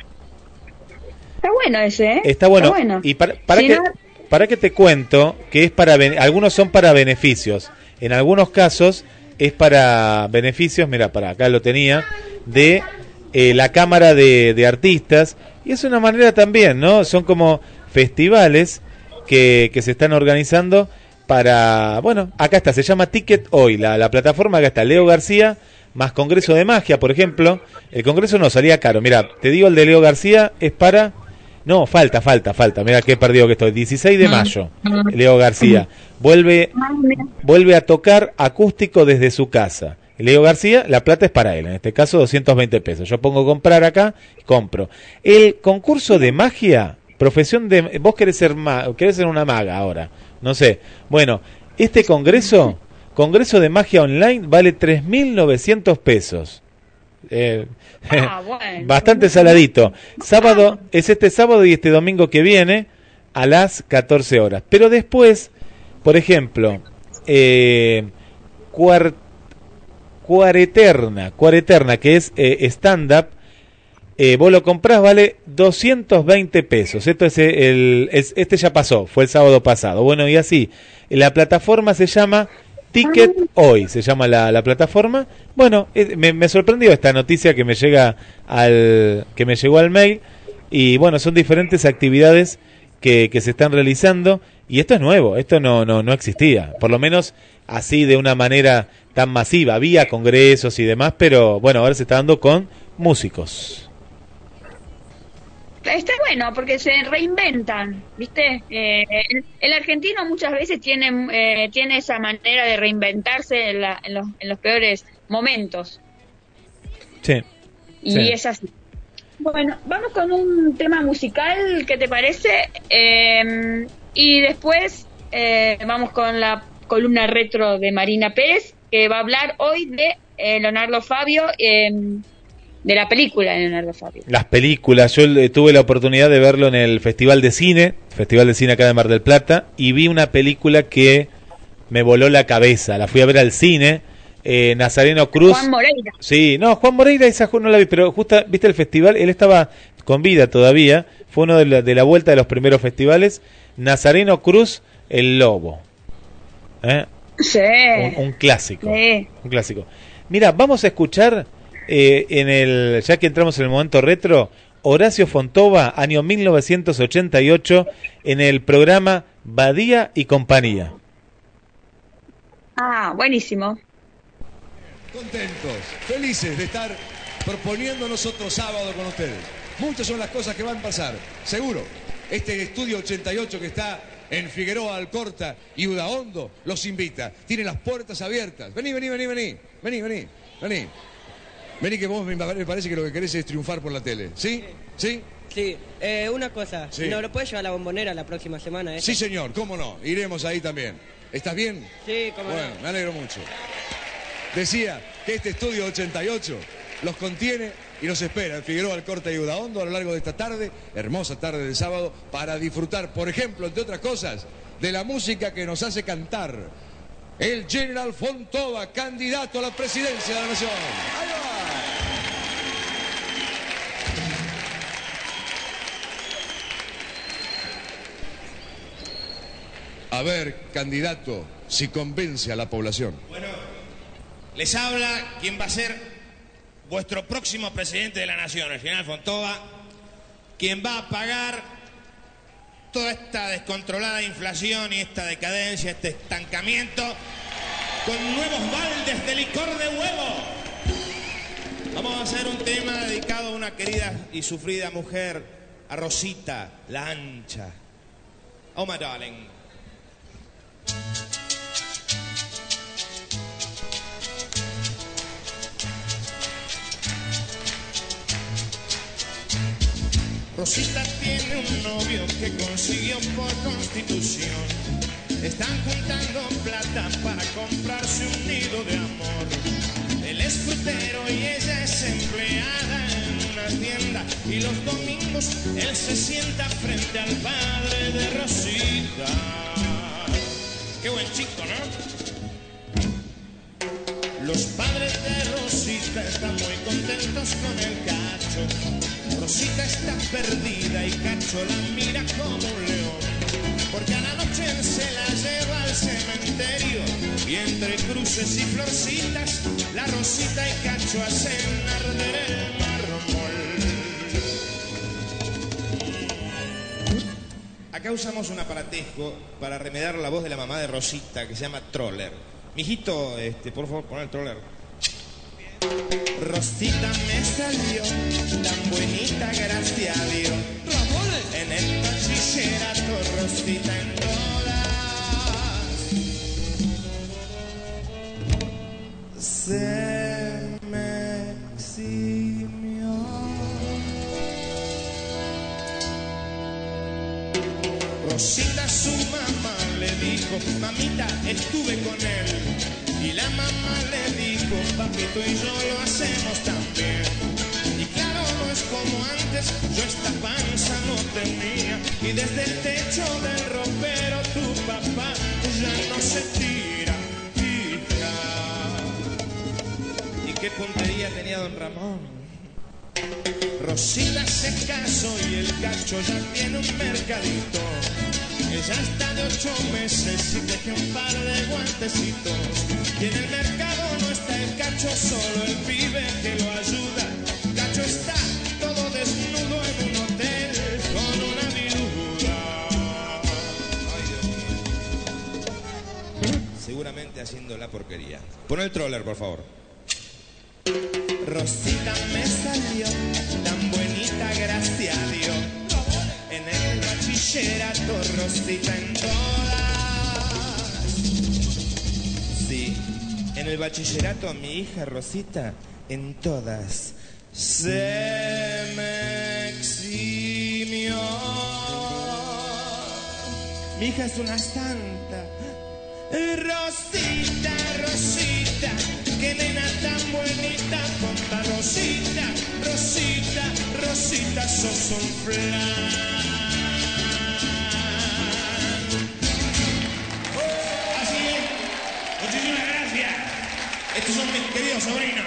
Está bueno ese, ¿eh? Está bueno. Y para, para Si que, no- para que te cuento que es para algunos son para beneficios, en algunos casos es para beneficios, mira, para acá lo tenía, de eh, la Cámara de, de Artistas, y es una manera también, ¿no? Son como festivales que, que se están organizando para, bueno, acá está, se llama Ticket Hoy, la, la plataforma, acá está Leo García, más Congreso de Magia, por ejemplo. El Congreso no salía caro, mira, te digo, el de Leo García es para... No, falta, falta, falta. Mira qué perdido que estoy. 16 de mayo, Leo García. Vuelve, vuelve a tocar acústico desde su casa. Leo García, la plata es para él, en este caso 220 pesos. Yo pongo comprar acá, compro. El concurso de magia, profesión de... Vos querés ser, ma, querés ser una maga ahora, no sé. Bueno, este congreso, congreso de magia online, vale 3.900 pesos. Eh, Ah, bueno. bastante saladito. Sábado, es este sábado y este domingo que viene a las 14 horas. Pero después, por ejemplo, eh, cuar- Cuareterna, Cuareterna, que es eh, stand-up, eh, vos lo comprás, vale 220 pesos. Esto es el, es- este ya pasó, fue el sábado pasado. Bueno, y así, la plataforma se llama Ticket Hoy, se llama la, la plataforma. Bueno, eh, me, me sorprendió esta noticia que me llega al, que me llegó al mail. Y bueno, son diferentes actividades que, que se están realizando. Y esto es nuevo, esto no, no, no existía. Por lo menos así de una manera tan masiva. Había congresos y demás, pero bueno, ahora se está dando con músicos. Está bueno porque se reinventan, ¿viste? Eh, el, el argentino muchas veces tiene, eh, tiene esa manera de reinventarse en, la- en los, en los peores momentos. Sí. Y Sí. es así. Bueno, vamos con un tema musical, ¿qué te parece? Eh, y después eh, vamos con la columna retro de Marina Pérez, que va a hablar hoy de eh, Leonardo Fabio, eh, de la película de Leonardo Fabio. Las películas, yo eh, tuve la oportunidad de verlo en el Festival de Cine, Festival de Cine acá de Mar del Plata, y vi una película que me voló la cabeza. La fui a ver al cine, eh, Nazareno Cruz. Juan Moreira. Sí, no, Juan Moreira esa no la vi, pero justo, viste el festival, él estaba con vida todavía, fue uno de la, de la vuelta de los primeros festivales, Nazareno Cruz, El Lobo. ¿Eh? Sí. Un, un clásico. Sí. Un clásico. Mira, vamos a escuchar eh, en el, ya que entramos en el momento retro, Horacio Fontova, año 1988, en el programa Badía y Compañía. Ah, buenísimo. Contentos, felices de estar proponiéndonos otro sábado con ustedes. Muchas son las cosas que van a pasar, seguro. Este estudio 88 que está en Figueroa Alcorta y Udaondo los invita. Tiene las puertas abiertas. Vení, vení, vení, vení. Vení, vení, vení. Vení que vos me parece que lo que querés es triunfar por la tele. ¿Sí? ¿Sí? Sí, eh, una cosa, Sí. ¿no lo puedes llevar a la bombonera la próxima semana? eh? Sí, señor, cómo no. Iremos ahí también. ¿Estás bien? Sí, cómo Bueno, no. me alegro mucho. Decía que este estudio 88 los contiene y los espera en Figueroa Alcorta y Udaondo a lo largo de esta tarde, hermosa tarde de sábado, para disfrutar, por ejemplo, entre otras cosas, de la música que nos hace cantar el General Fontova, candidato a la presidencia de la Nación. Ahí va. A ver, candidato, si convence a la población. Les habla quien va a ser vuestro próximo presidente de la nación, el general Fontova, quien va a pagar toda esta descontrolada inflación y esta decadencia, este estancamiento, con nuevos baldes de licor de huevo. Vamos a hacer un tema dedicado a una querida y sufrida mujer, a Rosita, la ancha. Oh, my darling. Rosita tiene un novio que consiguió por constitución. Están juntando plata para comprarse un nido de amor. Él es frutero y ella es empleada en una tienda. Y los domingos él se sienta frente al padre de Rosita. Qué buen chico, ¿no? Los padres de Rosita están muy contentos con el cacho. Rosita está perdida y Cacho la mira como un león. Porque a la noche se la lleva al cementerio y entre cruces y florcitas la Rosita y Cacho hacen arder el mármol. Acá usamos un aparatejo para remediar la voz de la mamá de Rosita que se llama Troller. Mijito, este, por favor, pon el Troller. Rosita me salió tan bonita, gracias a Dios. En el bachillerato, Rosita en todas. Se me eximió. Rosita su mamá le dijo, mamita, estuve con él. Y la mamá le dijo, papito y yo lo hacemos también. Y claro, no es como antes, yo esta panza no tenía. Y desde el techo del ropero tu papá ya no se tira, hija. ¿Y qué puntería tenía don Ramón? Rosita se casó y el cacho ya tiene un mercadito. Ella está de ocho meses y teje un par de guantecitos. Y en el mercado cacho, solo el pibe que lo ayuda. Cacho está todo desnudo en un hotel con una viuda. Seguramente haciendo la porquería. Pon el troller, por favor. Rosita me salió tan bonita, gracias a Dios. En el bachillerato, Rosita en todas. En el bachillerato, mi hija Rosita en todas. Se me eximió. Mi hija es una santa. Rosita, Rosita, qué nena tan bonita, tonta Rosita, Rosita, Rosita, sos un flan. Son mis queridos sobrinos.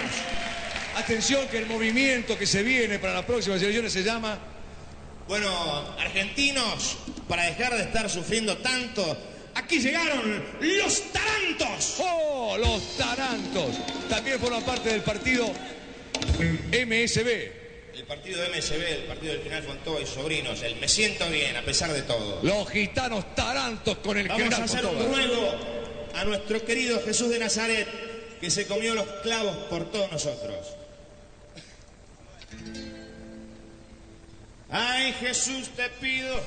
Atención que el movimiento que se viene para las próximas elecciones se llama Bueno, argentinos, para dejar de estar sufriendo tanto, aquí llegaron los tarantos. ¡Oh! Los Tarantos. También forman parte del partido MSB. El partido MSB, el partido del General Fontova y sobrinos, el me siento bien a pesar de todo. Los gitanos Tarantos con el Vamos a general hacer un ruego a nuestro querido Jesús de Nazaret, que se comió los clavos por todos nosotros. Ay Jesús, te pido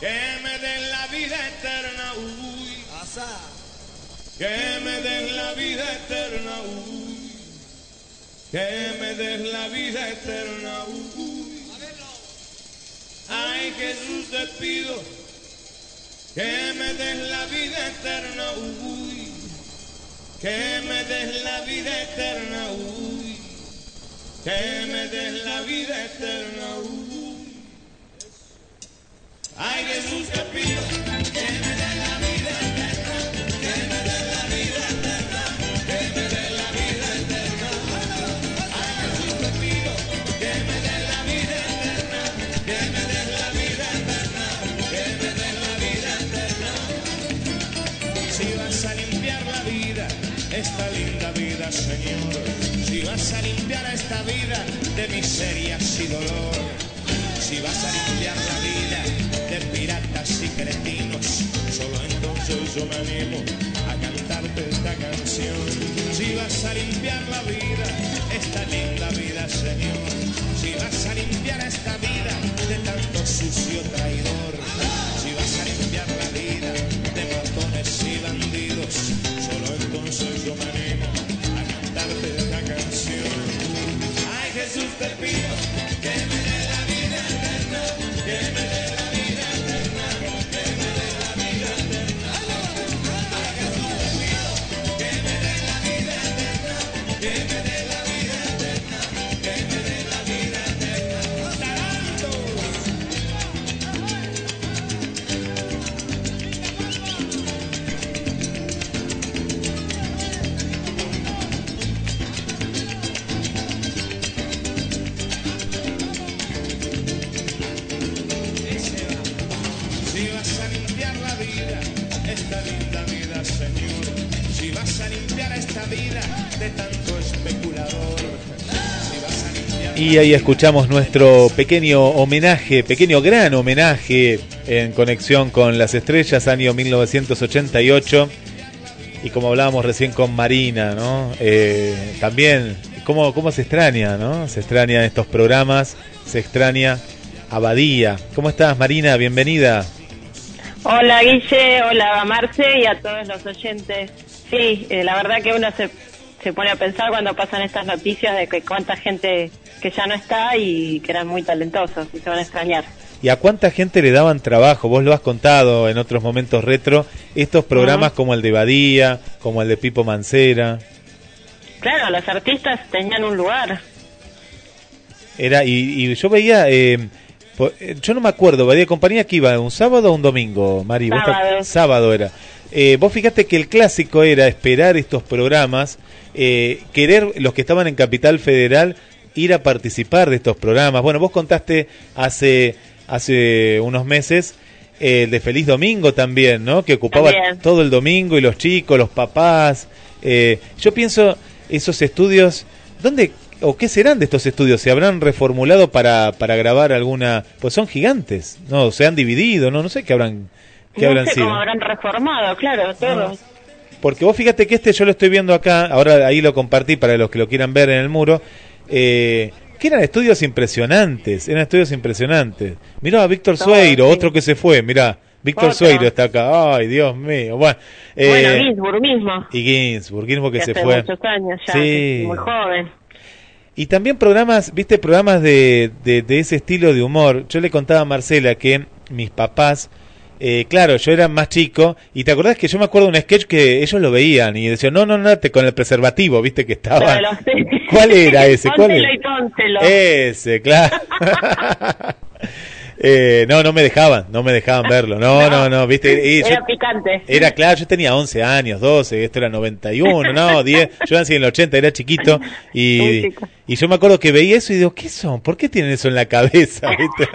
que me den la vida eterna, uy. Que me den la vida eterna, uy. Que me des la vida eterna, uy. Ay Jesús, te pido que me des la vida eterna, uy. Que me des la vida eterna, uy. Que me des la vida eterna, uy. Ay Jesús, te pido que me des vida de miserias y dolor. Si vas a limpiar la vida de piratas y cretinos, solo entonces yo me animo a cantarte esta canción. Si vas a limpiar la vida, esta linda vida, Señor. Si vas a limpiar esta vida de tanto sucio traidor. Te pido Y ahí escuchamos nuestro pequeño homenaje, pequeño gran homenaje en conexión con las estrellas, año 1988. Y como hablábamos recién con Marina, ¿no? Eh, también, ¿cómo, ¿cómo se extraña, no? Se extraña estos programas, se extraña Abadía. ¿Cómo estás, Marina? Bienvenida. Hola Guille, hola Marce y a todos los oyentes. Sí, eh, la verdad que uno se, se pone a pensar cuando pasan estas noticias de que cuánta gente que ya no está y que eran muy talentosos y se van a extrañar. ¿Y a cuánta gente le daban trabajo? Vos lo has contado en otros momentos retro, estos programas como el de Badía, como el de Pipo Mancera. Claro, los artistas tenían un lugar. Era, y, y yo veía, eh, eh, yo no me acuerdo, Badía Compañía que iba, un sábado o un domingo, Mari. ¿Vos te- Sábado. sábado era. Eh, vos fíjate que el clásico era esperar estos programas, eh, querer los que estaban en Capital Federal ir a participar de estos programas. Bueno, vos contaste hace, hace unos meses el de Feliz Domingo también, ¿no? Que ocupaba También. todo el domingo y los chicos, los papás. Eh, yo pienso, esos estudios, ¿dónde o qué serán de estos estudios? ¿Se habrán reformulado para, para grabar alguna...? Pues son gigantes, ¿no? Se han dividido, ¿no? No sé qué habrán, qué no habrán sé sido. cómo habrán reformado, claro, todos. Porque vos fíjate que este yo lo estoy viendo acá, ahora ahí lo compartí para los que lo quieran ver en el muro, eh, que eran estudios impresionantes, eran estudios impresionantes. Mirá a Víctor Sueiro, sí. otro que se fue, mirá, Víctor. Sueiro está acá, ay Dios mío, bueno. eh, bueno, Ginsburg mismo, y Ginsburg, Ginsburg que, que se hace fue. muchos años ya, Sí. muy joven. Y también programas, viste, programas de, de, de ese estilo de humor. Yo le contaba a Marcela que mis papás, eh, claro, yo era más chico, y te acordás que yo me acuerdo de un sketch que ellos lo veían y decían, no, no, no, te con el preservativo, viste que estaba. ¿Cuál era ese? ¿Cuál era? y. Ese, claro. Eh, no, no me dejaban, no me dejaban verlo. No, no, no, viste. y yo- Era picante. era claro, yo tenía 11 años, 12, esto era 91, no, 10, yo nací en el 80, era chiquito y, chico. y yo me acuerdo que veía eso y digo, ¿qué son? ¿Por qué tienen eso en la cabeza? ¿Viste?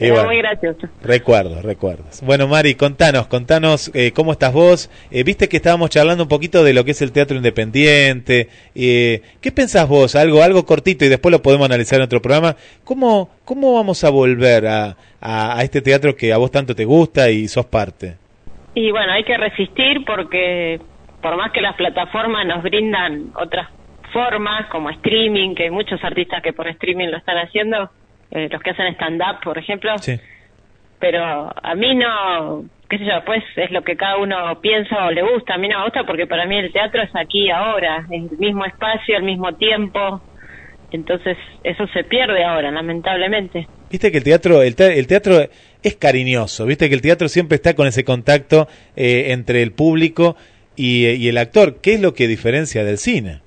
Y Era bueno, muy gracioso. recuerdos, recuerdos. Bueno, Mari, contanos, contanos eh, cómo estás vos. Eh, Viste que estábamos charlando un poquito de lo que es el teatro independiente. Eh, ¿Qué pensás vos? Algo, algo cortito y después lo podemos analizar en otro programa. ¿Cómo, cómo vamos a volver a, a, a este teatro que a vos tanto te gusta y sos parte? Y bueno, hay que resistir porque por más que las plataformas nos brindan otras formas como streaming, que hay muchos artistas que por streaming lo están haciendo, eh, los que hacen stand-up, por ejemplo, Sí. pero a mí no, qué sé yo, pues es lo que cada uno piensa o le gusta. A mí no me gusta porque para mí el teatro es aquí ahora, es el mismo espacio, el mismo tiempo. Entonces eso se pierde ahora, lamentablemente. Viste que el teatro, el, te- el teatro es cariñoso, viste que el teatro siempre está con ese contacto eh, entre el público y, y el actor. ¿Qué es lo que diferencia del cine?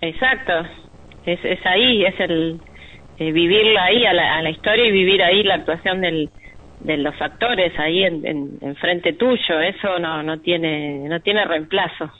Exacto, es, es ahí, es el eh, vivirla ahí a la, a la historia y vivir ahí la actuación del, de los actores ahí en, en, en frente tuyo, eso no, no tiene no tiene reemplazo.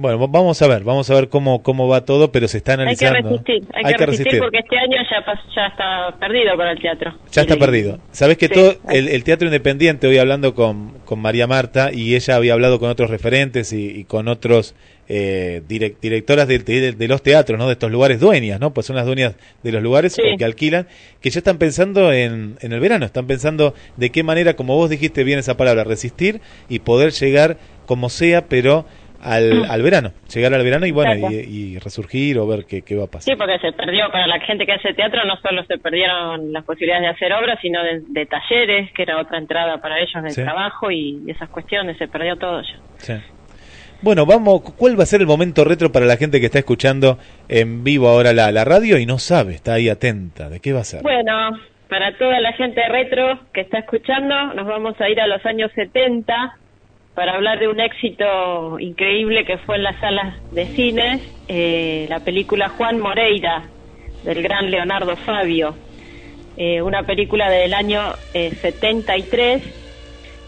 Bueno, va- vamos a ver, vamos a ver cómo, cómo va todo, pero se está Hay que analizando. resistir, hay, que, resistir, porque este año ya, ya está perdido con el teatro. Ya está perdido. Sabes que Sí. todo el, el teatro independiente, hoy hablando con, con María Marta, y ella había hablado con otros referentes y, y con otros eh, direc- directoras de, de- de los teatros, ¿no? De estos lugares, dueñas, ¿no? Pues son las dueñas de los lugares Sí. que alquilan, que ya están pensando en, en el verano, están pensando de qué manera, como vos dijiste bien esa palabra, resistir y poder llegar como sea, pero al, al verano, llegar al verano y bueno, y, y resurgir o ver qué, qué va a pasar. Sí, porque se perdió para la gente que hace teatro, no solo se perdieron las posibilidades de hacer obras, sino de, de talleres, que era otra entrada para ellos de Sí. trabajo y esas cuestiones, se perdió todo ya. Sí. Bueno, vamos, ¿cuál va a ser el momento retro para la gente que está escuchando en vivo ahora la, la radio y no sabe, está ahí atenta? ¿De qué va a ser? Bueno, para toda la gente retro que está escuchando, nos vamos a ir a los años 70 para hablar de un éxito increíble que fue en las salas de cine, eh, la película Juan Moreira, del gran Leonardo Fabio. Eh, una película del año eh, 73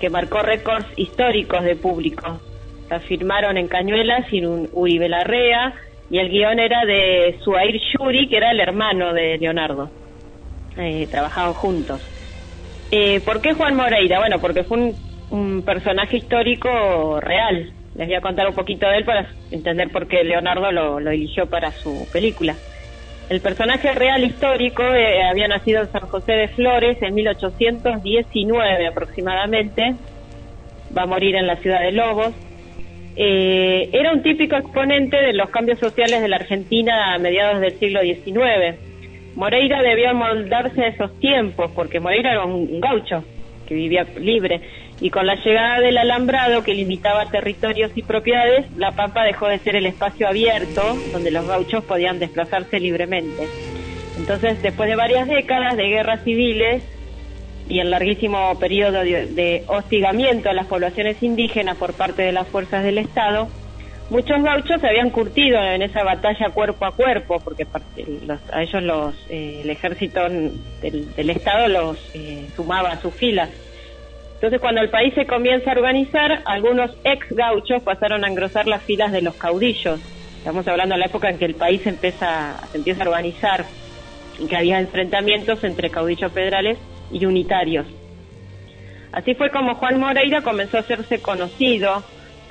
que marcó récords históricos de público. La filmaron en Cañuelas en un Uribe Larrea y el guion era de Suair Shuri, que era el hermano de Leonardo. Eh, trabajaban juntos. Eh, ¿Por qué Juan Moreira? Bueno, porque fue un, un personaje histórico real. Les voy a contar un poquito de él para entender por qué Leonardo lo, lo eligió para su película. El personaje real histórico eh, había nacido en San José de Flores en 1819 aproximadamente. Va a morir en la ciudad de Lobos. Eh, era un típico exponente de los cambios sociales de la Argentina a mediados del siglo XIX. Moreira debió amoldarse a esos tiempos, porque Moreira era un gaucho que vivía libre, y con la llegada del alambrado que limitaba territorios y propiedades, la Pampa dejó de ser el espacio abierto donde los gauchos podían desplazarse libremente. Entonces, después de varias décadas de guerras civiles y el larguísimo periodo de, de hostigamiento a las poblaciones indígenas por parte de las fuerzas del Estado, muchos gauchos se habían curtido en esa batalla cuerpo a cuerpo, porque parte- los- a ellos los, eh, el ejército del, del Estado los eh, sumaba a sus filas. Entonces, cuando el país se comienza a organizar, algunos ex gauchos pasaron a engrosar las filas de los caudillos. Estamos hablando de la época en que el país empieza, se empieza a organizar y que había enfrentamientos entre caudillos federales y unitarios. Así fue como Juan Moreira comenzó a hacerse conocido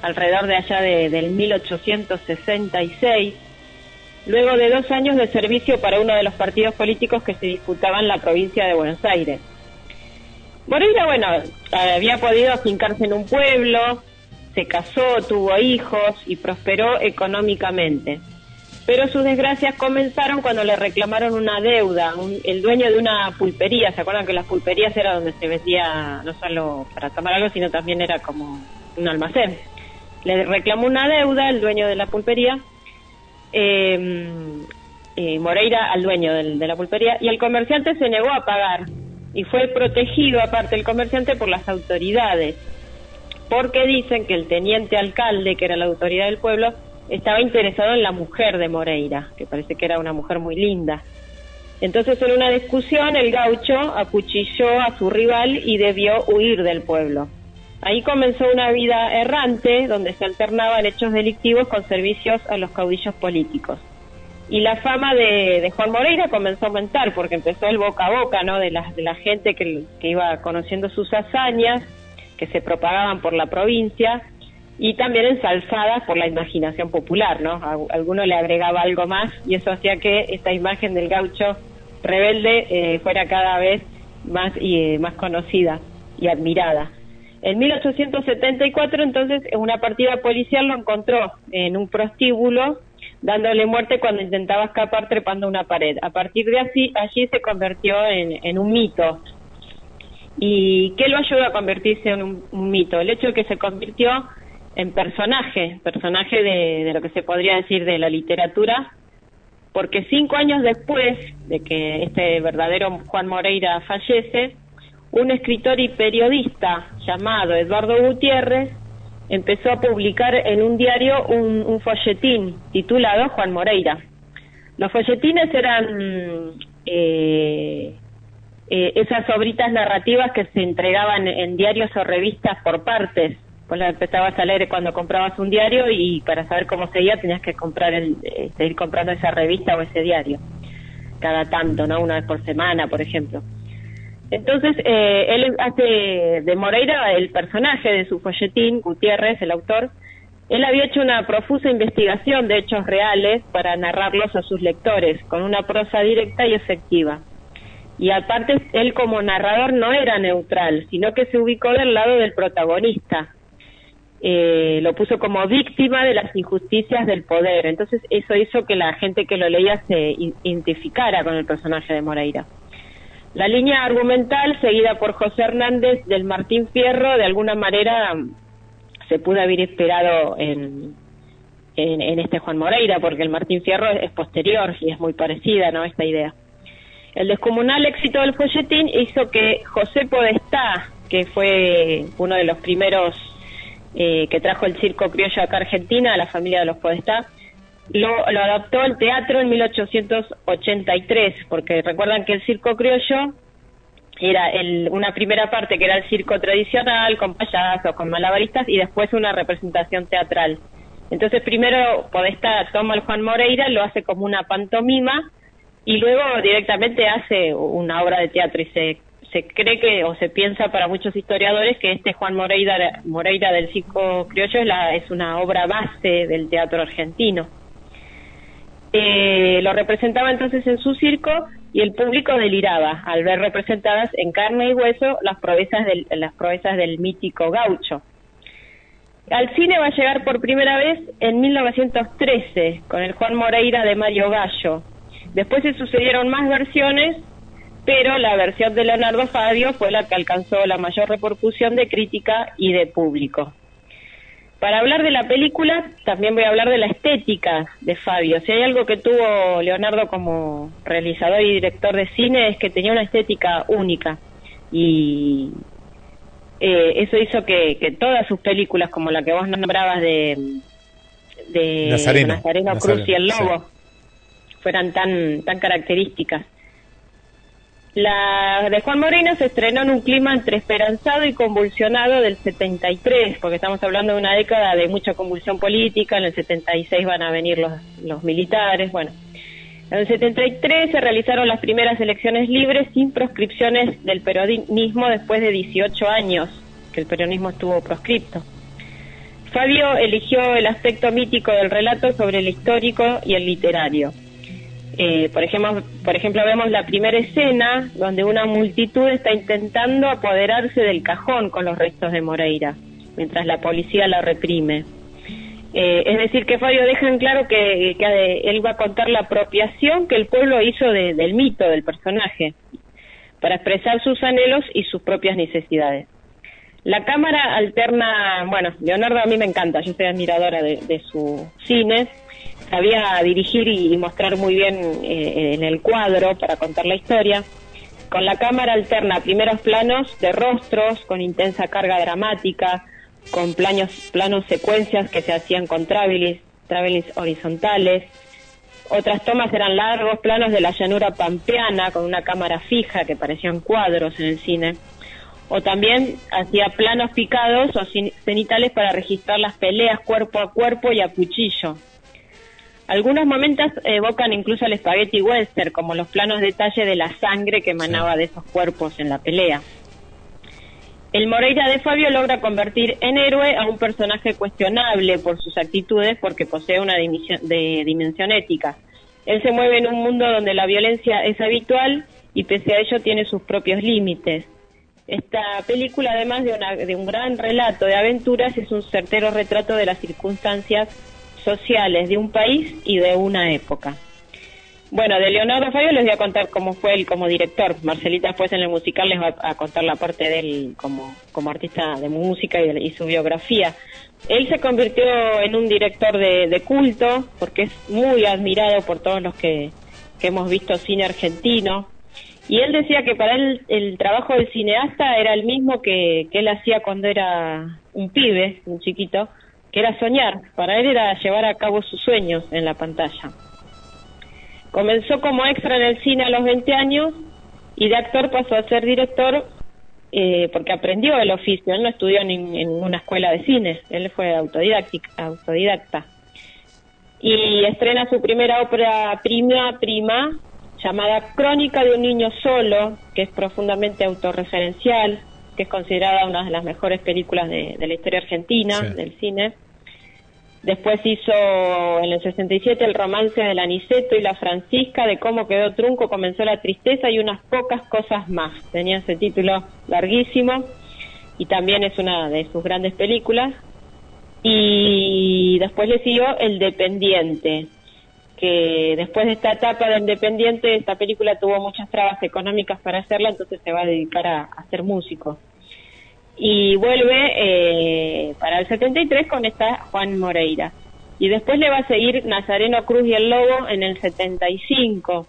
alrededor de allá de, del 1866, luego de dos años de servicio para uno de los partidos políticos que se disputaban la provincia de Buenos Aires. Moreira, bueno, había podido afincarse en un pueblo, se casó, tuvo hijos y prosperó económicamente. Pero sus desgracias comenzaron cuando le reclamaron una deuda. Un- el dueño de una pulpería, ¿se acuerdan que las pulperías era donde se vendía no solo para tomar algo, sino también era como un almacén? Le reclamó una deuda el dueño de la pulpería, eh, eh, Moreira al dueño de la pulpería, y el comerciante se negó a pagar. Y fue protegido, aparte el comerciante, por las autoridades porque dicen que el teniente alcalde, que era la autoridad del pueblo, estaba interesado en la mujer de Moreira, que parece que era una mujer muy linda. Entonces, en una discusión, el gaucho acuchilló a su rival y debió huir del pueblo. Ahí comenzó una vida errante, donde se alternaban hechos delictivos con servicios a los caudillos políticos. Y la fama de, Juan Moreira comenzó a aumentar, porque empezó el boca a boca, ¿no? De la, de la gente que, que iba conociendo sus hazañas, que se propagaban por la provincia y también ensalzadas por la imaginación popular, ¿no? A- alguno le agregaba algo más y eso hacía que esta imagen del gaucho rebelde eh, fuera cada vez más y eh, más conocida y admirada. En 1874, entonces, una partida policial lo encontró en un prostíbulo, dándole muerte cuando intentaba escapar trepando una pared. A partir de así, allí se convirtió en, en un mito. ¿Y qué lo ayudó a convertirse en un, un mito? El hecho de que se convirtió en personaje, personaje de, de lo que se podría decir de la literatura, porque cinco años después de que este verdadero Juan Moreira fallece, un escritor y periodista llamado Eduardo Gutiérrez empezó a publicar en un diario un, un folletín titulado Juan Moreira. Los folletines eran eh, eh, esas obritas narrativas que se entregaban en diarios o revistas por partes. Vos las empezabas a leer cuando comprabas un diario y para saber cómo seguía tenías que comprar el, eh, seguir comprando esa revista o ese diario cada tanto, ¿no? Una vez por semana, por ejemplo. Entonces, eh, él hace de Moreira el personaje de su folletín, Gutiérrez, el autor. Él había hecho una profusa investigación de hechos reales para narrarlos a sus lectores, con una prosa directa y efectiva. Y aparte, él como narrador no era neutral, sino que se ubicó del lado del protagonista. Eh, lo puso como víctima de las injusticias del poder. Entonces, eso hizo que la gente que lo leía se identificara con el personaje de Moreira. La línea argumental, seguida por José Hernández del Martín Fierro, de alguna manera mm, se pudo haber inspirado en, en, este Juan Moreira, porque el Martín Fierro es, es posterior y es muy parecida, ¿no? Esta idea. El descomunal éxito del folletín hizo que José Podestá, que fue uno de los primeros eh, que trajo el circo criollo acá a Argentina, a la familia de los Podestá, lo, lo adaptó al teatro en 1883, porque recuerdan que el circo criollo era el, una primera parte que era el circo tradicional, con payasos, con malabaristas, y después una representación teatral. Entonces primero Podestá toma al Juan Moreira, lo hace como una pantomima, y luego directamente hace una obra de teatro y se, se cree que, o se piensa para muchos historiadores, que este Juan Moreira, Moreira del Circo Criollo es, la, es una obra base del teatro argentino. Eh, lo representaba entonces en su circo y el público deliraba al ver representadas en carne y hueso las proezas del, las proezas del mítico gaucho. Al cine va a llegar por primera vez en 1913 con el Juan Moreira de Mario Gallo. Después se sucedieron más versiones, pero la versión de Leonardo Fabio fue la que alcanzó la mayor repercusión de crítica y de público. Para hablar de la película, también voy a hablar de la estética de Fabio. Si hay algo que tuvo Leonardo como realizador y director de cine es que tenía una estética única. Y eh, eso hizo que, que todas sus películas, como la que vos nombrabas de, de Nazareno. Cruz y el Lobo, fueran tan, tan características. La de Juan Moreno se estrenó en un clima entre esperanzado y convulsionado del 73, porque estamos hablando de una década de mucha convulsión política, en el 76 van a venir los, militares, bueno. En el 73 se realizaron las primeras elecciones libres sin proscripciones del peronismo después de 18 años que el peronismo estuvo proscripto. Fabio eligió el aspecto mítico del relato sobre el histórico y el literario. Eh, por, ejemplo, por ejemplo, vemos la primera escena donde una multitud está intentando apoderarse del cajón con los restos de Moreira, mientras la policía la reprime. Eh, es decir, que Fabio deja en claro que, eh, él va a contar la apropiación que el pueblo hizo de- del mito, del personaje, para expresar sus anhelos y sus propias necesidades. La cámara alterna, bueno, Leonardo a mí me encanta, yo soy admiradora de, de su cine, sabía dirigir y mostrar muy bien eh, en el cuadro para contar la historia. Con la cámara alterna primeros planos de rostros con intensa carga dramática, con planos, planos secuencias que se hacían con travelis horizontales. Otras tomas eran largos planos de la llanura pampeana con una cámara fija que parecían cuadros en el cine. O también hacía planos picados o cenitales para registrar las peleas cuerpo a cuerpo y a cuchillo. Algunos momentos evocan incluso al spaghetti western, como los planos detalle de la sangre que emanaba de esos cuerpos en la pelea. El Moreira de Fabio logra convertir en héroe a un personaje cuestionable por sus actitudes porque posee una de dimensión ética. Él se mueve en un mundo donde la violencia es habitual y pese a ello tiene sus propios límites. Esta película, además de, una- de un gran relato de aventuras, es un certero retrato de las circunstancias sociales de un país y de una época. Bueno, de Leonardo Fabio les voy a contar cómo fue él como director. Marcelita después en el musical les va a contar la parte de él como, como artista de música y, su biografía. Él se convirtió en un director de, de culto porque es muy admirado por todos los que, que hemos visto cine argentino. Y él decía que para él el trabajo del cineasta era el mismo que, que él hacía cuando era un pibe, un chiquito, que era soñar. Para él era llevar a cabo sus sueños en la pantalla. Comenzó como extra en el cine a los 20 años y de actor pasó a ser director eh, porque aprendió el oficio. Él no estudió ni en ninguna escuela de cine, él fue autodidacta. Y estrena su primera ópera prima, prima llamada Crónica de un niño solo, que es profundamente autorreferencial, que es considerada una de las mejores películas de, de la historia argentina, Sí. del cine. Después hizo en el 67 el romance del Aniceto y la Francisca, de cómo quedó trunco, comenzó la tristeza y unas pocas cosas más. Tenía ese título larguísimo y también es una de sus grandes películas. Y después le siguió El Dependiente, que después de esta etapa de Independiente, esta película tuvo muchas trabas económicas para hacerla, entonces se va a dedicar a, a ser músico. Y vuelve eh, para el 73 con esta Juan Moreira. Y después le va a seguir Nazareno Cruz y el Lobo en el 75,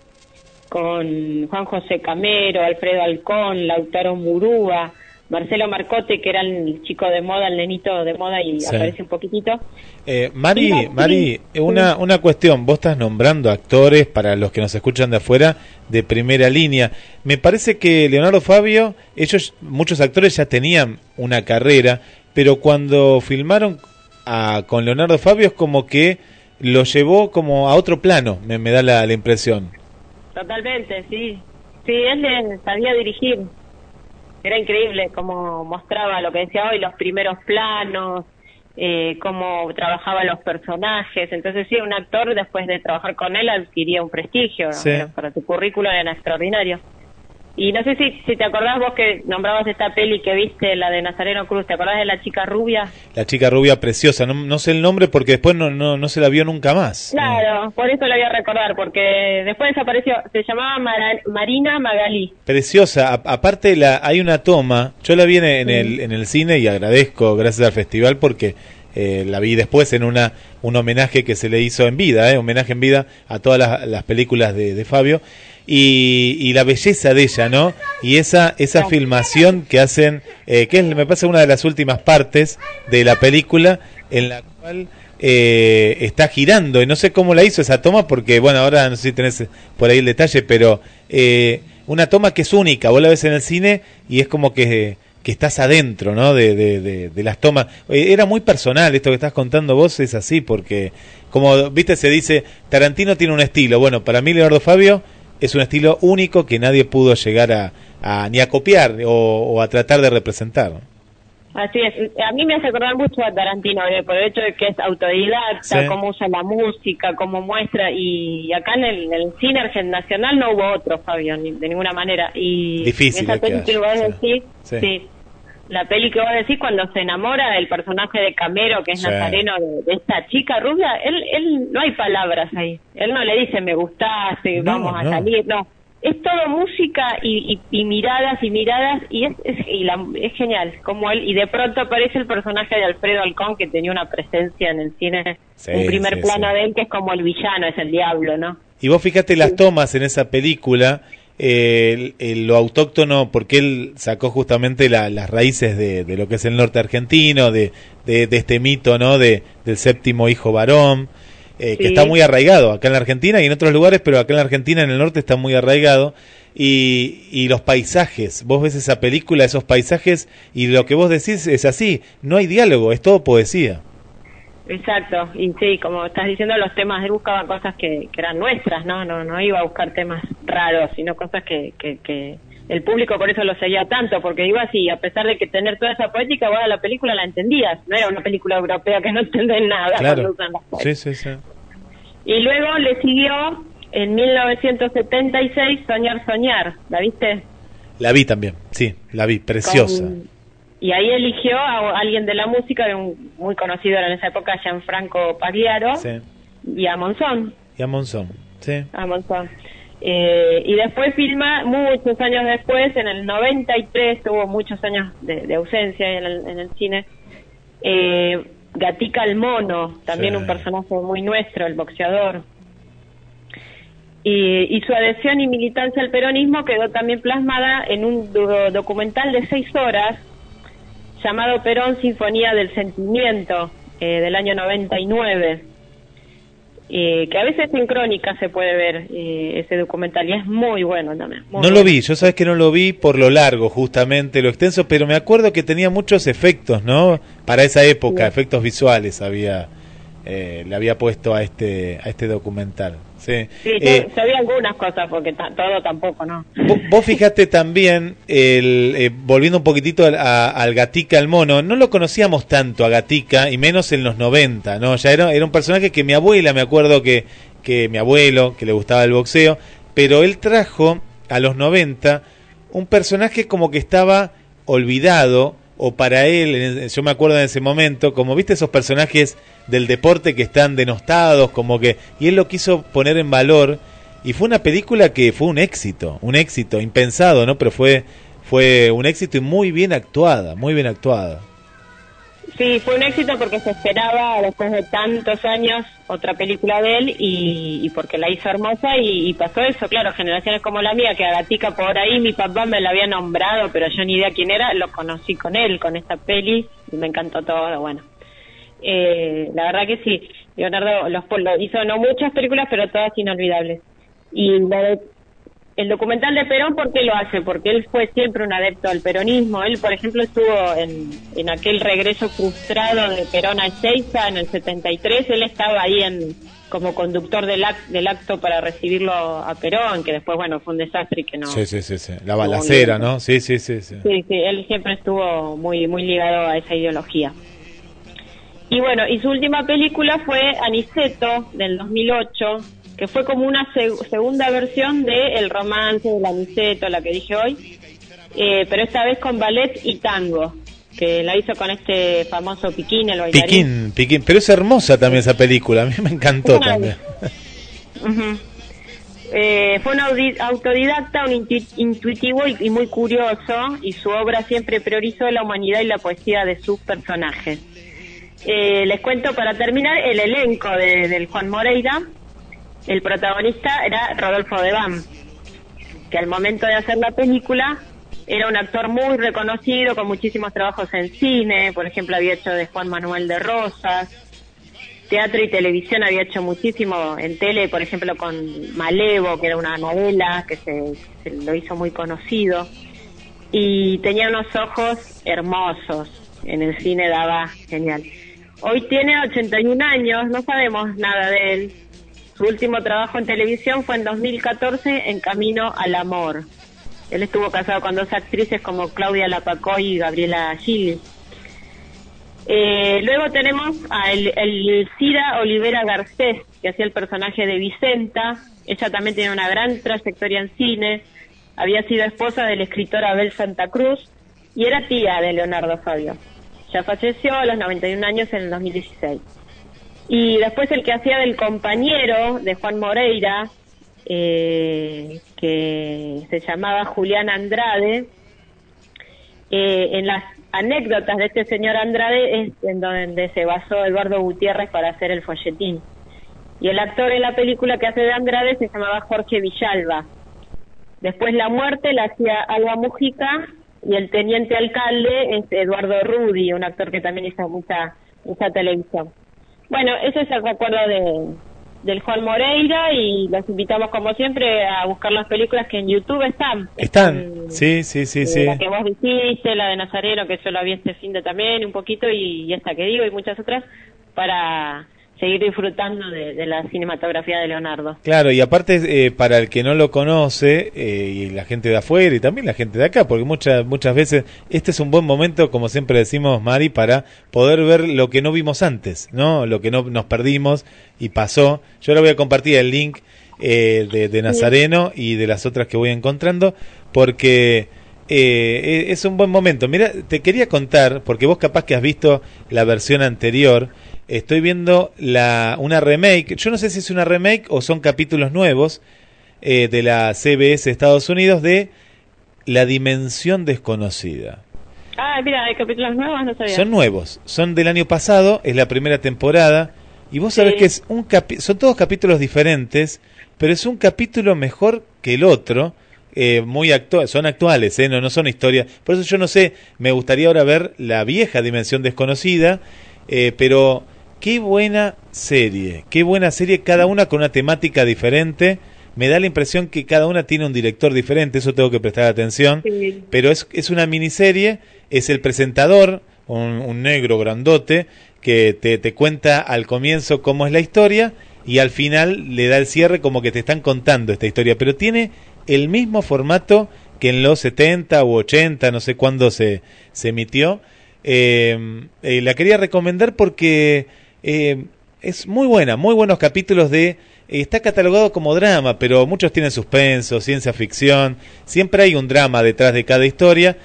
con Juan José Camero, Alfredo Alcón, Lautaro Murúa, Marcelo Marcote, que era el chico de moda, el nenito de moda y Sí. aparece un poquitito. Eh, Mari, Mari, una, una cuestión. Vos estás nombrando actores para los que nos escuchan de afuera de primera línea. Me parece que Leonardo Fabio, ellos, muchos actores ya tenían una carrera, pero cuando filmaron a- con Leonardo Fabio es como que lo llevó como a otro plano, me, me da la, la impresión. Totalmente, sí. Sí, él sabía dirigir. Era increíble cómo mostraba lo que decía hoy, los primeros planos, eh, cómo trabajaba los personajes. Entonces, sí, un actor, después de trabajar con él, adquiría un prestigio. Para tu currículo era extraordinario. Y no sé si, si te acordás vos que nombrabas esta peli que viste, la de Nazareno Cruz, ¿te acordás de la chica rubia? La chica rubia preciosa, no, no sé el nombre porque después no, no, no se la vio nunca más. Claro, por eso la voy a recordar, porque después desapareció. Se llamaba Mara- Marina Magalí. Preciosa, A- aparte la, hay una toma, yo la vi en, en el, en el cine y agradezco gracias al festival porque eh, la vi después en una un homenaje que se le hizo en vida, eh, homenaje en vida a todas las, las películas de, de Fabio. Y, y la belleza de ella, ¿no? Y esa esa filmación que hacen, eh, que es, me parece una de las últimas partes de la película en la cual eh, está girando. Y no sé cómo la hizo esa toma porque bueno ahora no sé si tenés por ahí el detalle pero eh, una toma que es única. Vos la ves en el cine y es como que, que estás adentro no de, de, de- las tomas. Eh, era muy personal esto que estás contando vos es así porque como viste se dice Tarantino tiene un estilo. Bueno para mí Leonardo Fabio es un estilo único que nadie pudo llegar a, ni a copiar o a tratar de representar Así es. A mí me hace acordar mucho a Tarantino, eh, por el hecho de que es autodidacta, Sí. cómo usa la música, cómo muestra. Y acá en el, en el cine nacional no hubo otro, Fabio, ni- de ninguna manera. Y Difícil esa es que peli que haya, vos decís, Sí. sí. La peli que vos decís cuando se enamora del personaje de Camero, que es Sí. Nazareno, de, de esta chica rubia, él, él no hay palabras ahí. Él no le dice me gustaste, No, vamos a no. salir, no. Es todo música y, y- y miradas y miradas y es, es, y la- es genial como él y de pronto aparece el personaje de Alfredo Alcón que tenía una presencia en el cine Sí, un primer sí, plano sí. de él que es como el villano es el diablo no Y vos fíjate las tomas en esa película, eh, el- el- lo autóctono, porque él sacó justamente la- las raíces de, de lo que es el norte argentino, de, de, de este mito, ¿no? De, del séptimo hijo varón, eh, que está muy arraigado acá en la Argentina y en otros lugares, pero acá en la Argentina, en el norte, está muy arraigado. Y, y los paisajes, vos ves esa película, esos paisajes, y lo que vos decís es así, no hay diálogo, es todo poesía. exacto y sí como estás diciendo los temas él buscaba cosas que, que eran nuestras no no no iba a buscar temas raros sino cosas que, que, que el público por eso lo seguía tanto porque iba así a pesar de que tener toda esa poética vos a la película la entendías no era una película europea que no entendés nada Claro. cuando usan las Sí, sí, sí. Y luego le siguió en 1976 Soñar Soñar, ¿la viste? La vi también, sí, la vi, preciosa. Con- Y ahí eligió a alguien de la música, de un muy conocido en esa época, Gianfranco Pagliaro, Sí. y a Monzón. Y a Monzón, sí. A Monzón. Eh, y después filma, muchos años después, en el 93, tuvo muchos años de, de ausencia en el, en el cine, eh, Gatica el Mono, también Sí. un personaje muy nuestro, el boxeador. Y, y su adhesión y militancia al peronismo quedó también plasmada en un do- documental de seis horas llamado Perón Sinfonía del Sentimiento, eh, del año 99 eh, que a veces en crónica se puede ver eh, ese documental y es muy bueno también. muy No lo vi, yo sabes que no lo vi por lo largo, justamente, lo extenso, pero me acuerdo que tenía muchos efectos, ¿no? Para esa época, Sí. efectos visuales había, eh, le había puesto a este, a este documental. Sí. Sí, Eh, yo sabía algunas cosas porque todo tampoco, ¿no? Vos, vos fijate también, el, eh, volviendo un poquitito al, a- al Gatica, al mono, no lo conocíamos tanto a Gatica, y menos en los 90, ¿no? Ya era, era un personaje que mi abuela, me acuerdo que, que mi abuelo, que le gustaba el boxeo, pero él trajo a los 90 un personaje como que estaba olvidado, o para él, yo me acuerdo en ese momento, como viste esos personajes del deporte que están denostados, como que, y él lo quiso poner en valor, y fue una película que fue un éxito, un éxito impensado, ¿no? Pero fue fue un éxito y muy bien actuada, muy bien actuada. Sí, fue un éxito porque se esperaba después de tantos años otra película de él y, porque la hizo hermosa y, pasó eso, claro, generaciones como la mía, que a Gatica por ahí mi papá me la había nombrado, pero yo ni idea quién era, lo conocí con él, con esta peli y me encantó todo, bueno. Eh, la verdad que sí, Leonardo los, lo hizo no muchas películas, pero todas inolvidables. Y lo de- el documental de Perón, ¿por qué lo hace? Porque él fue siempre un adepto al peronismo. Él, por ejemplo, estuvo en, en aquel regreso frustrado de Perón a Ezeiza en el 73. Él estaba ahí en, como conductor del, ac- del acto para recibirlo a Perón, que después, bueno, fue un desastre y que no... Sí, sí, sí, sí. La balacera, ¿no? Sí, sí, sí, sí. Sí, sí, él siempre estuvo muy, muy ligado a esa ideología. Y bueno, y su última película fue Aniceto, del 2008, que fue como una seg- segunda versión de El romance del Aniceto, la que dije hoy, eh, pero esta vez con ballet y tango, que la hizo con este famoso Piquín, el bailarín. Piquín, Piquín. Pero es hermosa también esa película. A mí me encantó también. Ujú. Eh, fue un autodidacta, un intu- intuitivo y, y muy curioso, y su obra siempre priorizó la humanidad y la poesía de sus personajes. Eh, les cuento para terminar el elenco de- del Juan Moreira. El protagonista era Rodolfo de Bam, que al momento de hacer la película era un actor muy reconocido, con muchísimos trabajos en cine, por ejemplo había hecho de Juan Manuel de Rosas, teatro y televisión había hecho muchísimo en tele, por ejemplo con Malevo, que era una novela que se, se lo hizo muy conocido, y tenía unos ojos hermosos, en el cine daba genial. Hoy tiene 81 años, no sabemos nada de él. Su último trabajo en televisión fue en 2014 en Camino al Amor. Él estuvo casado con dos actrices como Claudia Lapacoy y Gabriela Gil. Eh, luego tenemos a el, Olivera Garcés, que hacía el personaje de Vicenta. Ella también tiene una gran trayectoria en cine. Había sido esposa del escritor Abel Santa Cruz y era tía de Leonardo Fabio. Ya falleció a los 91 años en el 2016. Y después el que hacía del compañero de Juan Moreira, eh, que se llamaba Julián Andrade, eh, en las anécdotas de este señor Andrade es en donde se basó Eduardo Gutiérrez para hacer el folletín. Y el actor en la película que hace de Andrade se llamaba Jorge Villalba. Después la muerte la hacía Alba Mujica y el teniente alcalde es Eduardo Rudi, un actor que también hizo mucha, mucha televisión. Bueno, ese es el recuerdo de, del Juan Moreira y los invitamos como siempre a buscar las películas que en YouTube están. Están, sí, sí, sí, Eh, sí. La que vos dijiste, la de Nazareno, que yo la vi este fin de también, un poquito, y, y esta que digo, y muchas otras, para seguir disfrutando de, de la cinematografía de Leonardo. Claro, y aparte, eh, para el que no lo conoce, eh, y la gente de afuera y también la gente de acá, porque muchas, muchas veces este es un buen momento, como siempre decimos, Mari, para poder ver lo que no vimos antes, ¿no? Lo que no nos perdimos y pasó. Yo ahora voy a compartir el link eh, de, de Nazareno y de las otras que voy encontrando, porque eh, es un buen momento. Mira, te quería contar, porque vos capaz que has visto la versión anterior, estoy viendo la, una remake, yo no sé si es una remake o son capítulos nuevos eh, de la CBS Estados Unidos de La Dimensión Desconocida. Ah, mira, hay capítulos nuevos, no sabía. Son nuevos, son del año pasado, es la primera temporada, y vos sabés que es un capi- son todos capítulos diferentes, pero es un capítulo mejor que el otro, eh, muy actual, son actuales, eh, no, no son historias. Por eso yo no sé, me gustaría ahora ver la vieja Dimensión Desconocida, eh, pero qué buena serie, qué buena serie, cada una con una temática diferente. Me da la impresión que cada una tiene un director diferente, eso tengo que prestar atención Sí. pero es, es una miniserie, es el presentador, un, un negro grandote, que te, te cuenta al comienzo cómo es la historia y al final le da el cierre como que te están contando esta historia, pero tiene el mismo formato que en los 70 u 80, no sé cuándo se, se emitió. Eh, eh, la quería recomendar porque eh, es muy buena, muy buenos capítulos de... eh, Está catalogado como drama, pero muchos tienen suspenso, ciencia ficción. Siempre hay un drama detrás de cada historia,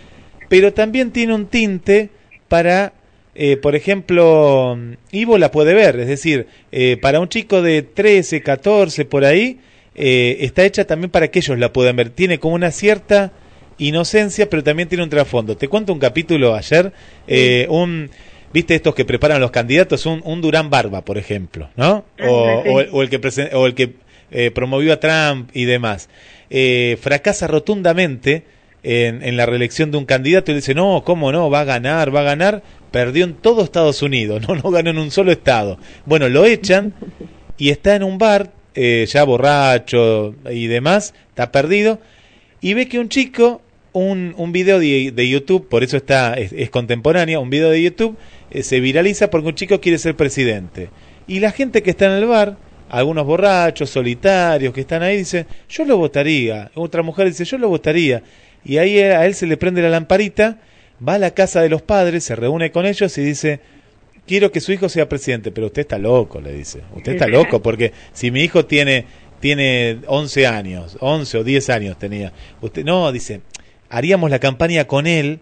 pero también tiene un tinte para, eh, por ejemplo, Ivo la puede ver, es decir, eh, para un chico de 13, 14, por ahí, está hecha también para que ellos la puedan ver. Tiene como una cierta inocencia, pero también tiene un trasfondo. Te cuento un capítulo ayer, eh, un... ¿Viste estos que preparan los candidatos? Un, un Durán Barba, por ejemplo, ¿no? O, sí. o el- o el que, presen- o el que eh, promovió a Trump y demás. Eh, fracasa rotundamente en, en la reelección de un candidato y dice, no, ¿cómo no? Va a ganar, va a ganar. Perdió en todo Estados Unidos, no, no ganó en un solo estado. Bueno, lo echan y está en un bar, eh, ya borracho y demás, está perdido, y ve que un chico, un, un video de, de YouTube, por eso está es, es contemporánea, un video de YouTube, eh, se viraliza porque un chico quiere ser presidente. Y la gente que está en el bar algunos borrachos, solitarios que están ahí, dice, yo lo votaría. Otra mujer dice, yo lo votaría. Y ahí a él se le prende la lamparita, va a la casa de los padres, se reúne con ellos y dice, quiero que su hijo sea presidente, pero usted está loco, le dice. Usted está loco porque si mi hijo tiene tiene 11 años, 11 o 10 años tenía. Usted no, dice, haríamos la campaña con él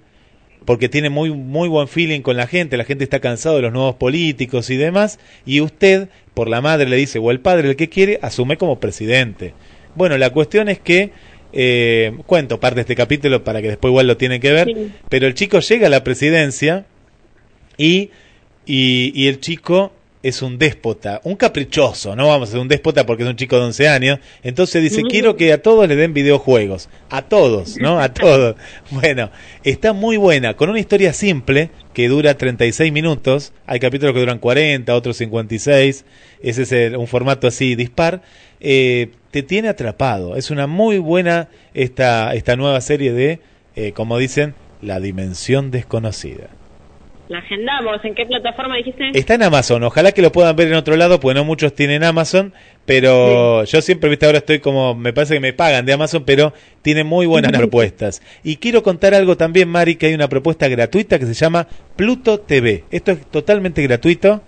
porque tiene muy muy buen feeling con la gente, la gente está cansado de los nuevos políticos y demás, y usted, por la madre le dice, o el padre, el que quiere, asume como presidente. Bueno, la cuestión es que, eh, cuento parte de este capítulo para que después igual lo tienen que ver, Sí. pero el chico llega a la presidencia y, y, y el chico es un déspota, un caprichoso, no vamos a ser un déspota porque es un chico de 11 años, entonces dice, quiero que a todos le den videojuegos, a todos, ¿no? A todos. Bueno, está muy buena, con una historia simple que dura 36 minutos, hay capítulos que duran 40, otros 56, ese es el- un formato así dispar, eh, te tiene atrapado, es una muy buena esta, esta nueva serie de, eh, como dicen, la dimensión desconocida. La agendamos. ¿En qué plataforma dijiste? Está en Amazon, ojalá que lo puedan ver en otro lado, porque no muchos tienen Amazon, pero yo siempre, viste, ahora estoy como, me parece que me pagan de Amazon, pero tiene muy buenas propuestas. Y quiero contar algo también, Mari, que hay una propuesta gratuita que se llama Pluto TV. Esto es totalmente gratuito,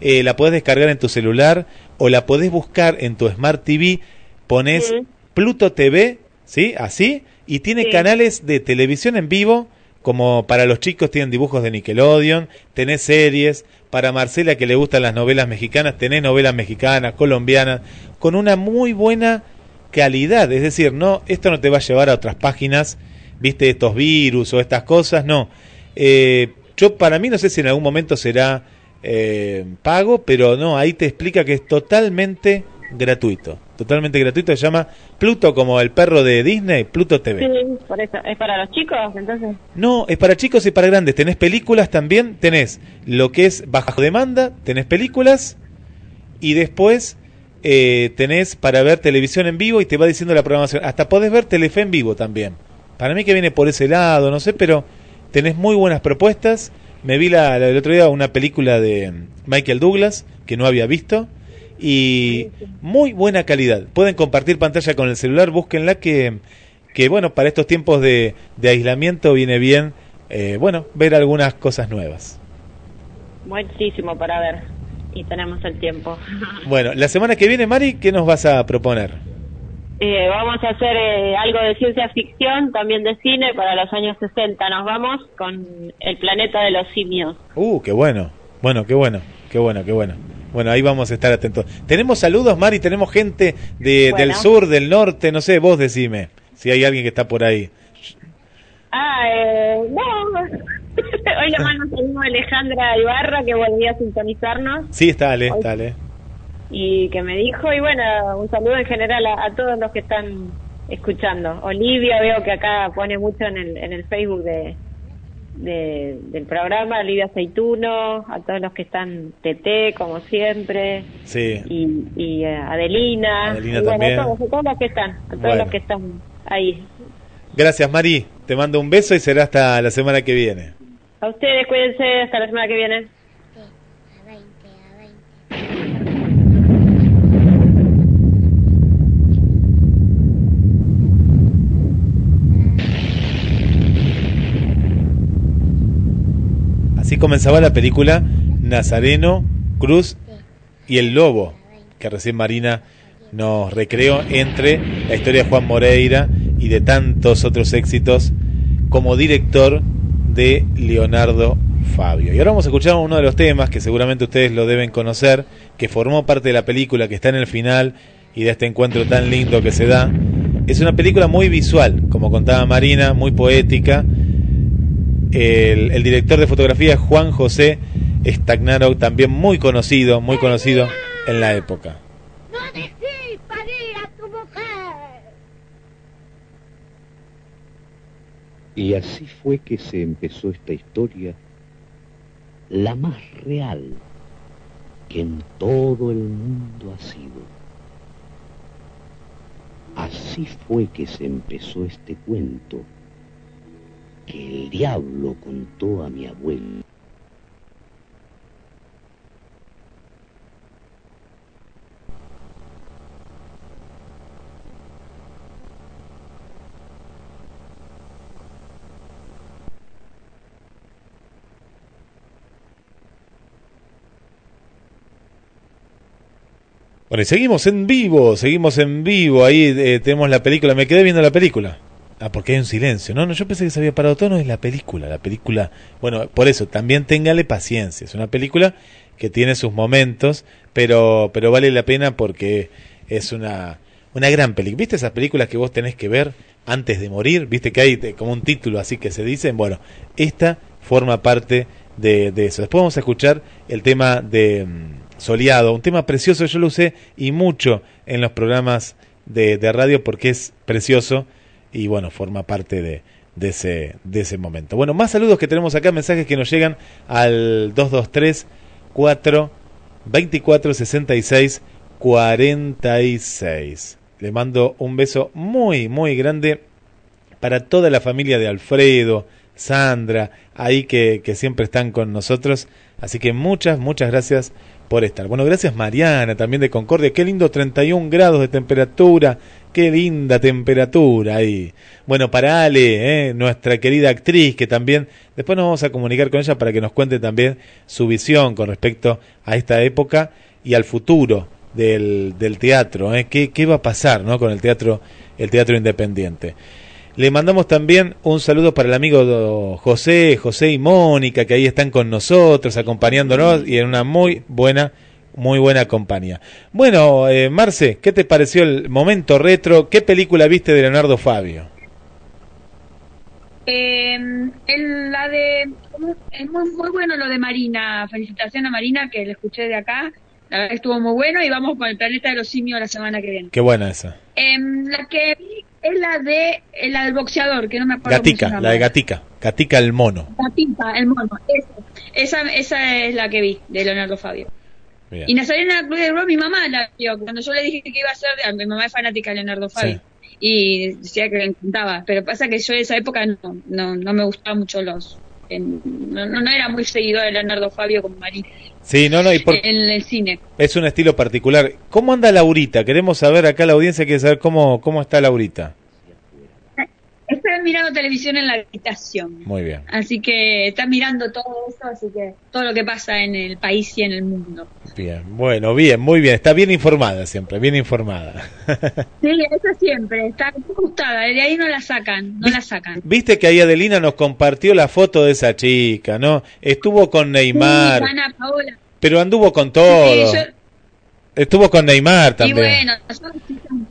eh, la podés descargar en tu celular o la podés buscar en tu Smart TV, pones Sí. Pluto TV, ¿sí? Así, y tiene Sí. canales de televisión en vivo, como para los chicos tienen dibujos de Nickelodeon, tenés series, para Marcela que le gustan las novelas mexicanas, tenés novelas mexicanas, colombianas, con una muy buena calidad, es decir, no, esto no te va a llevar a otras páginas, viste, estos virus o estas cosas, no. Eh, yo para mí no sé si en algún momento será eh, pago, pero no, ahí te explica que es totalmente gratuito, totalmente gratuito, se llama Pluto como el perro de Disney, Pluto TV. Sí, por eso. ¿Es para los chicos, entonces? No, es para chicos y para grandes. Tenés películas también, tenés lo que es bajo demanda, tenés películas y después eh, tenés para ver televisión en vivo y te va diciendo la programación. Hasta podés ver Telefe en vivo también. Para mí que viene por ese lado, no sé, pero tenés muy buenas propuestas. Me vi la, la- el otro día una película de Michael Douglas que no había visto y muy buena calidad. Pueden compartir pantalla con el celular, búsquenla que, que bueno, para estos tiempos de, de aislamiento viene bien, eh, bueno, ver algunas cosas nuevas. Muchísimo para ver. Y tenemos el tiempo. Bueno, la semana que viene, Mari, ¿qué nos vas a proponer? Eh, vamos a hacer eh, algo de ciencia ficción, también de cine, para los años 60. Nos vamos con El planeta de los simios. Uh, qué bueno. Bueno, qué bueno, qué bueno, qué bueno. Bueno, ahí vamos a estar atentos. Tenemos saludos, Mari, tenemos gente de, Bueno. del sur, del norte, no sé, vos decime, si hay alguien que está por ahí. Ah, eh, no. Hoy le mando un saludo a Alejandra Ibarra, que volvió a sintonizarnos Sí, está Ale, está Ale. y que me dijo, y bueno, un saludo en general a, a todos los que están escuchando. Olivia, veo que acá pone mucho en el, en el Facebook de, de- del programa, Olivia Aceituno, a todos los que están TT, como siempre, Sí. y, y eh, Adelina, Adelina y también. a todos, a todos los que están, a todos Bueno. los que están ahí. Gracias, Mari. Te mando un beso y será hasta la semana que viene. A ustedes, cuídense, hasta la semana que viene. A 20, a 20. Comenzaba la película Nazareno, Cruz y el Lobo, que recién Marina nos recreó entre la historia de Juan Moreira y de tantos otros éxitos como director de Leonardo Fabio. Y ahora vamos a escuchar uno de los temas que seguramente ustedes lo deben conocer, que formó parte de la película, que está en el final y de este encuentro tan lindo que se da. Es una película muy visual, como contaba Marina, muy poética, el, el director de fotografía Juan José Stagnaro, también muy conocido, muy conocido en la época. ¡No parir a tu mujer! Y así fue que se empezó esta historia, la más real que en todo el mundo ha sido. Así fue que se empezó este cuento que el diablo contó a mi abuelo. Bueno, y seguimos en vivo, seguimos en vivo. Ahí eh, tenemos la película. Me quedé viendo la película. Ah, porque hay un silencio. No, no, yo pensé que se había parado todo. No, es la película. La película. Bueno, por eso, también téngale paciencia. Es una película que tiene sus momentos, pero, pero vale la pena porque es una, una gran película. ¿Viste esas películas que vos tenés que ver antes de morir? ¿Viste que hay como un título así que se dice? Bueno, esta forma parte de, de eso. Después vamos a escuchar el tema de mm, Soleado, un tema precioso, yo lo usé y mucho en los programas de, de radio porque es precioso y bueno, forma parte de, ese, de ese momento. Bueno, más saludos que tenemos acá, mensajes que nos llegan al 223 4 24 66 46. Le mando un beso muy, muy grande para toda la familia de Alfredo, Sandra, ahí que, que siempre están con nosotros. Así que muchas, muchas gracias por estar. Bueno, gracias Mariana, también de Concordia. Qué lindo 31 grados de temperatura. Qué linda temperatura ahí. Bueno, para Ale, eh, nuestra querida actriz, que también después nos vamos a comunicar con ella para que nos cuente también su visión con respecto a esta época y al futuro del, del teatro. Eh. ¿Qué, ¿Qué va a pasar ¿no? con el teatro, el teatro independiente? Le mandamos también un saludo para el amigo José, José y Mónica, que ahí están con nosotros, acompañándonos y en una muy buena, muy buena compañía. Bueno, eh, Marce, ¿qué te pareció el momento retro? ¿Qué película viste de Leonardo Fabio? Eh, la de es muy, muy bueno lo de Marina. Felicitación a Marina que le escuché de acá. La verdad estuvo muy bueno y vamos con el planeta de los simios la semana que viene. Qué buena esa. Em, la que vi es la de eh, la del boxeador, que no me acuerdo cómo se Gatica, llama. la de Gatica. Gatica el mono. Gatica, el mono. Esa, esa, esa es la que vi de Leonardo Fabio. Bien. Y Nazarena Cruz de Roma, mi mamá la vio. Cuando yo le dije que iba a ser, de- mi mamá es fanática de Leonardo Fabio. Y decía que le encantaba. Pero pasa que yo en esa época no, no, no me gustaban mucho los. en- no, no era muy seguidor de Leonardo Fabio como Marín Sí, no, no, y por- en el cine. es un estilo particular. ¿Cómo anda Laurita? Queremos saber acá, la audiencia quiere saber cómo, cómo está Laurita. Mirando televisión en la habitación. Muy bien. Así que está mirando todo eso, así que todo lo que pasa en el país y en el mundo. Bien, bueno, bien, muy bien. Está bien informada siempre, bien informada. Sí, eso siempre, está gustada, de ahí no la sacan, no la sacan. Viste que ahí Adelina nos compartió la foto de esa chica, ¿no? Estuvo con Neymar, Sí, Ana Paola. pero anduvo con todo. Sí, yo- Estuvo con Neymar y también. bueno, son chicas lindas.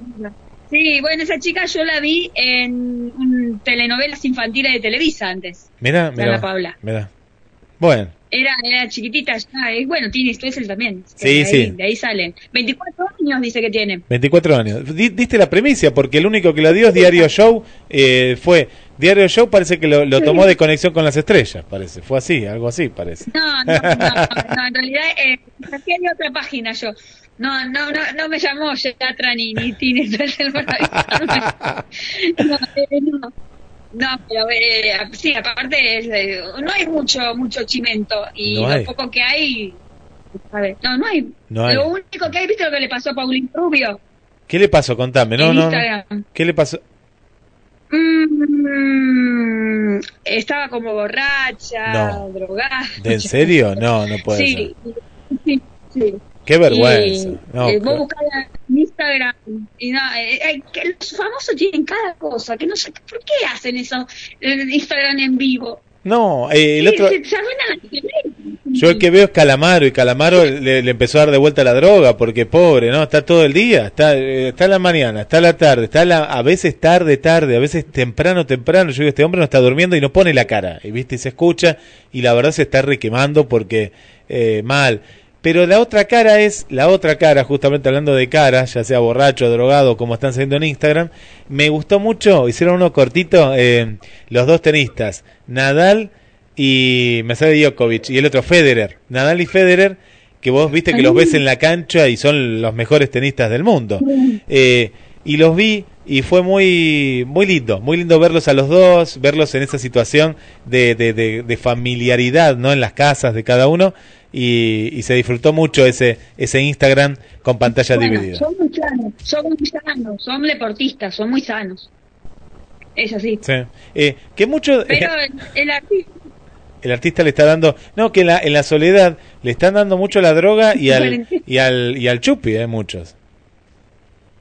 Sí, bueno, esa chica yo la vi en un telenovelas infantiles de Televisa antes. Mira, mira. Paula. Mira. Bueno, Era, era chiquitita ya, y bueno, tiene Stoessel también. Sí, de ahí, sí. De ahí salen. 24 años dice que tiene. 24 años. Di- diste la premisa, porque el único que la dio es Diario Show. eh, fue Diario Show, parece que lo, lo tomó de conexión con las estrellas, parece. Fue así, algo así, parece. No, no, no, no, en realidad eh, de otra página yo. No, no, no, no me llamó Yatra ni, ni Tini. No, eh, no. No, pero eh, sí, aparte es, eh, no hay mucho mucho chimento y No lo poco que hay, a ver, no, no hay. No hay. Lo único que hay, ¿viste lo que le pasó a Paulín Rubio? ¿Qué le pasó? Contame. No, En no. Instagram. ¿Qué le pasó? Mm, estaba como borracha, drogada. ¿De en serio? No, no puede ser. Sí, sí, sí. Qué vergüenza. Y, No, eh, vos buscás en Instagram y no, eh, eh, que los famosos tienen cada cosa, que no sé por qué hacen eso en Instagram en vivo. No, eh, el otro. se, se. Yo el que veo es Calamaro y Calamaro le, le empezó a dar de vuelta la droga porque pobre, ¿no? Está todo el día, está, está la mañana, está la tarde, está la- a veces tarde, tarde, a veces temprano, temprano. Yo digo, este hombre no está durmiendo y no pone la cara, y viste, y se escucha y la verdad se está requemando porque eh, mal. Pero la otra cara es, la otra cara, justamente hablando de cara, ya sea borracho, drogado, como están saliendo en Instagram, me gustó mucho, hicieron uno cortito, eh, los dos tenistas, Nadal y me sale Djokovic y el otro Federer, Nadal y Federer, que vos viste que los ves en la cancha y son los mejores tenistas del mundo. Eh, y los vi y fue muy muy lindo, muy lindo verlos a los dos, verlos en esa situación de, de, de, de familiaridad, ¿no? En las casas de cada uno y, y se disfrutó mucho ese ese Instagram con pantalla Bueno, dividida. son muy sanos, son muy sanos, son deportistas, son muy sanos. Es así. Sí. Eh, que mucho Pero el, el artista, El artista le está dando, no, que en la, en la soledad le están dando mucho la droga y al, y al, y al chupi, eh, muchos.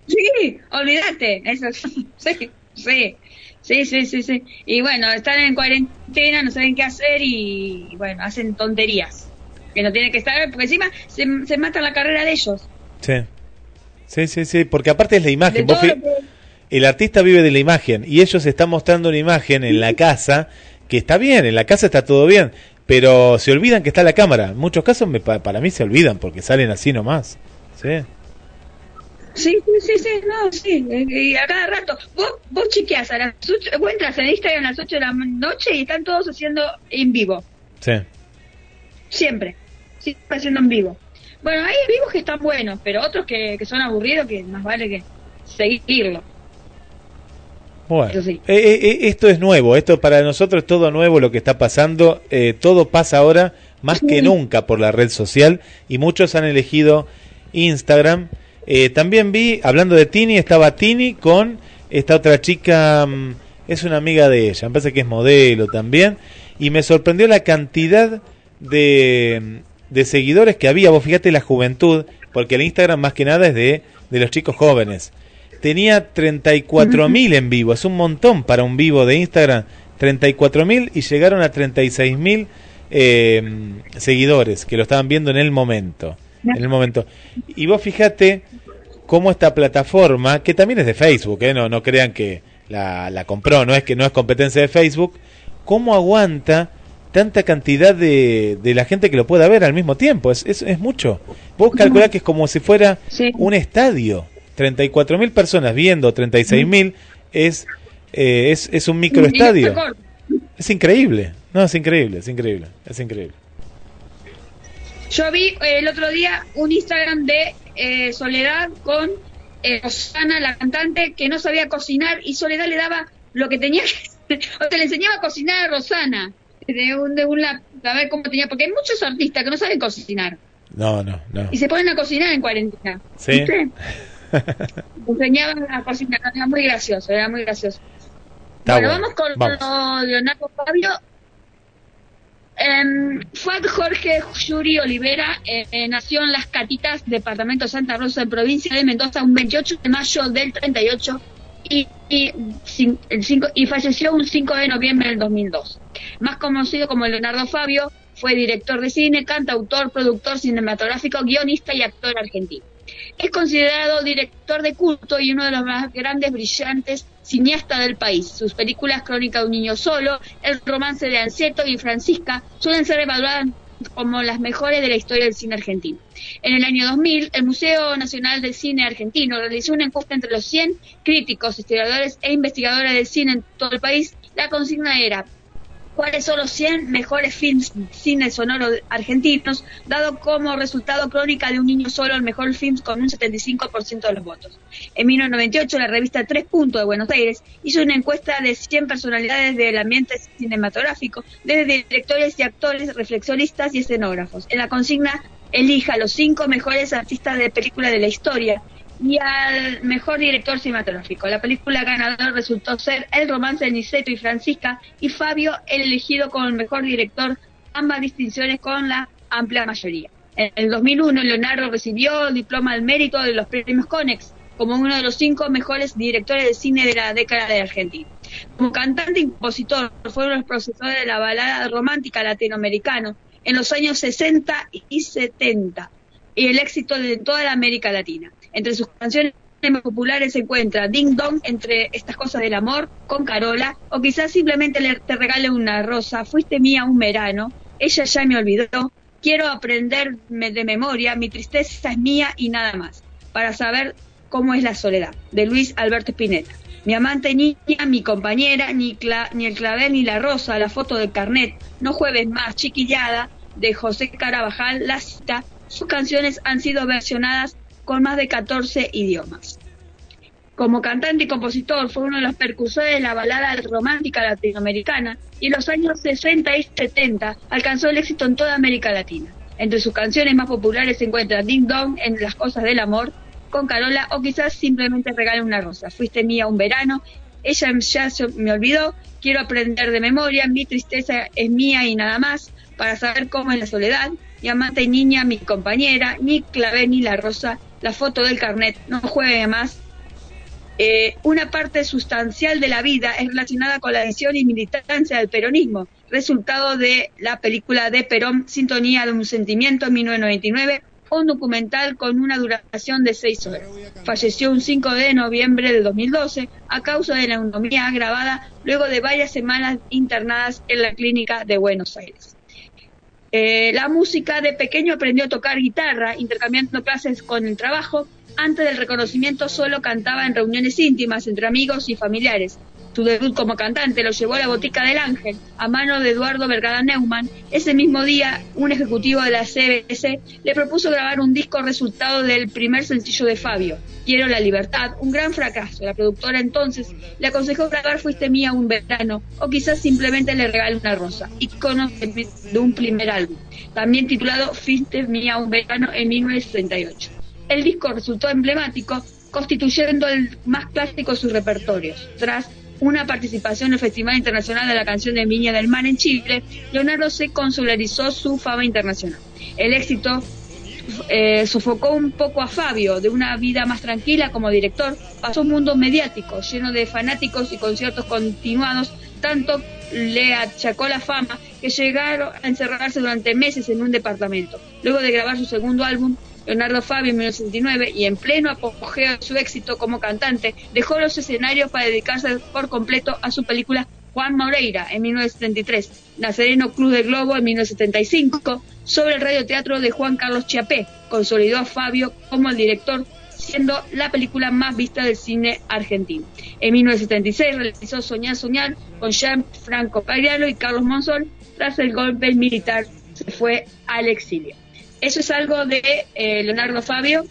Sí, olvídate, eso sí, sí, sí, sí, sí, sí. Y bueno, están en cuarentena, no saben qué hacer y bueno, hacen tonterías. Que no tienen que estar, porque encima se, se matan la carrera de ellos. Sí. Sí, sí, sí, porque aparte es la imagen. Vos que- el artista vive de la imagen y ellos están mostrando una imagen en la casa que está bien, en la casa está todo bien, pero se olvidan que está la cámara. En muchos casos me, pa- para mí se olvidan porque salen así nomás. Sí. Sí, sí, sí, no, sí. Y a cada rato, vos, vos chequeás a las 8, vos entras en Instagram a las 8 de la noche y están todos haciendo en vivo. Sí. Siempre. Siempre haciendo en vivo. Bueno, hay vivos que están buenos, pero otros que, que son aburridos que más vale que seguirlo. Bueno, sí. eh, eh, eh, esto es nuevo, esto para nosotros es todo nuevo lo que está pasando, eh, todo pasa ahora más que nunca por la red social y muchos han elegido Instagram. Eh, también vi, hablando de Tini, estaba Tini con esta otra chica, mm, es una amiga de ella, me parece que es modelo también, y me sorprendió la cantidad de, de seguidores que había, vos fíjate la juventud, porque el Instagram más que nada es de, de los chicos jóvenes. Tenía 34.000 en vivo, es un montón para un vivo de Instagram, 34.000 y llegaron a 36.000 eh, seguidores que lo estaban viendo en el momento, en el momento. Y vos fíjate cómo esta plataforma, que también es de Facebook, eh, no, no crean que la, la compró, no es que no es competencia de Facebook, cómo aguanta tanta cantidad de, de la gente que lo pueda ver al mismo tiempo, es, es, es mucho. Vos calculás que es como si fuera un estadio. 34.000 personas viendo 36.000 es, eh, es, es un microestadio. Es increíble. No, es increíble, es increíble, es increíble. Yo vi eh, el otro día un Instagram de eh, Soledad con eh, Rosana, la cantante, que no sabía cocinar y Soledad le daba lo que tenía que... o sea, le enseñaba a cocinar a Rosana. De un, de un lap- a ver cómo tenía, porque hay muchos artistas que no saben cocinar No, no, no. y se ponen a cocinar en cuarentena. Sí. ¿Viste? Enseñaban a cocinar, era muy gracioso, era muy gracioso. Está bueno, bueno. vamos con Vamos. Leonardo Fabio. Em, Juan Jorge Yuri Olivera eh, eh, nació en Las Catitas, departamento de Santa Rosa, en provincia de Mendoza, un 28 de mayo del 38 y, y, el cinco- y falleció un 5 de noviembre del 2002. Más conocido como Leonardo Fabio, fue director de cine, cantautor, productor cinematográfico, guionista y actor argentino. Es considerado director de culto y uno de los más grandes, brillantes cineastas del país. Sus películas Crónica de un niño solo, El romance de Anceto y Francisca suelen ser evaluadas como las mejores de la historia del cine argentino. En el año 2000, el Museo Nacional del Cine Argentino realizó una encuesta entre los 100 críticos, historiadores e investigadores del cine en todo el país. La consigna era cuáles son los 100 mejores films cine sonoro argentinos, dado como resultado Crónica de un niño solo el mejor film con un 75% de los votos. En 1998, la revista Tres Puntos de Buenos Aires hizo una encuesta de 100 personalidades del ambiente cinematográfico, desde directores y actores, reflexionistas y escenógrafos. En la consigna, elija los cinco mejores artistas de película de la historia y al mejor director cinematográfico. La película ganadora resultó ser El romance de Niceto y Francisca y Fabio el elegido como el mejor director, ambas distinciones con la amplia mayoría. En el 2001 Leonardo recibió el diploma al mérito de los premios Conex como uno de los cinco mejores directores de cine de la década de Argentina. Como cantante y compositor, fue uno de los profesores de la balada romántica latinoamericana en los años 60 y 70 y el éxito de toda la América Latina. Entre sus canciones más populares se encuentra Ding Dong, entre estas cosas del amor, con Carola, o quizás simplemente le, te regale una rosa, fuiste mía un verano, ella ya me olvidó, quiero aprenderme de memoria, mi tristeza es mía y nada más, para saber cómo es la soledad, de Luis Alberto Spinetta. Mi amante niña, mi compañera, ni, cla- ni el clavel ni la rosa, la foto del carnet, no jueves más, chiquillada, de José Carabajal, la cita, sus canciones han sido versionadas con más de 14 idiomas. Como cantante y compositor fue uno de los percursores de la balada romántica latinoamericana y en los años 60 y 70 alcanzó el éxito en toda América Latina. Entre sus canciones más populares se encuentran Ding Dong en Las Cosas del Amor, con Carola o quizás simplemente Regala una Rosa, Fuiste Mía un Verano ella ya me olvidó, quiero aprender de memoria, mi tristeza es mía y nada más, para saber cómo es la soledad, mi amante y niña, mi compañera, ni clavé ni la rosa, la foto del carnet, no juegue más. Eh, una parte sustancial de la vida es relacionada con la adhesión y militancia del peronismo, resultado de la película de Perón, Sintonía de un Sentimiento, en 1999, un documental con una duración de seis horas. Falleció un 5 de noviembre de 2012 a causa de neumonía agravada luego de varias semanas internadas en la clínica de Buenos Aires. Eh, la música de pequeño aprendió a tocar guitarra, intercambiando clases con el trabajo. Antes del reconocimiento solo cantaba en reuniones íntimas entre amigos y familiares. Su debut como cantante lo llevó a la Botica del Ángel, a mano de Eduardo Vergara Neumann. Ese mismo día, un ejecutivo de la CBS le propuso grabar un disco resultado del primer sencillo de Fabio, Quiero la Libertad, un gran fracaso. La productora entonces le aconsejó grabar Fuiste Mía un verano, o quizás simplemente le regale una rosa, icono de un primer álbum, también titulado Fuiste Mía un verano en 1968. El disco resultó emblemático, constituyendo el más clásico de sus repertorios. Tras una participación en el Festival Internacional de la Canción de Viña del Mar en Chile, Leonardo se consularizó su fama internacional. El éxito eh, sofocó un poco a Fabio, de una vida más tranquila como director, pasó un mundo mediático, lleno de fanáticos y conciertos continuados, tanto le achacó la fama que llegaron a encerrarse durante meses en un departamento. Luego de grabar su segundo álbum, Leonardo Fabio en 1969 y en pleno apogeo de su éxito como cantante, dejó los escenarios para dedicarse por completo a su película Juan Moreira en 1973, Nazareno Cruz del Globo en 1975, sobre el radioteatro de Juan Carlos Chiapé, consolidó a Fabio como el director, siendo la película más vista del cine argentino. En 1976 realizó Soñar Soñar con Jean Franco Pagliaro y Carlos Monzón, tras el golpe militar se fue al exilio. Eso es algo de eh, Leonardo Fabio,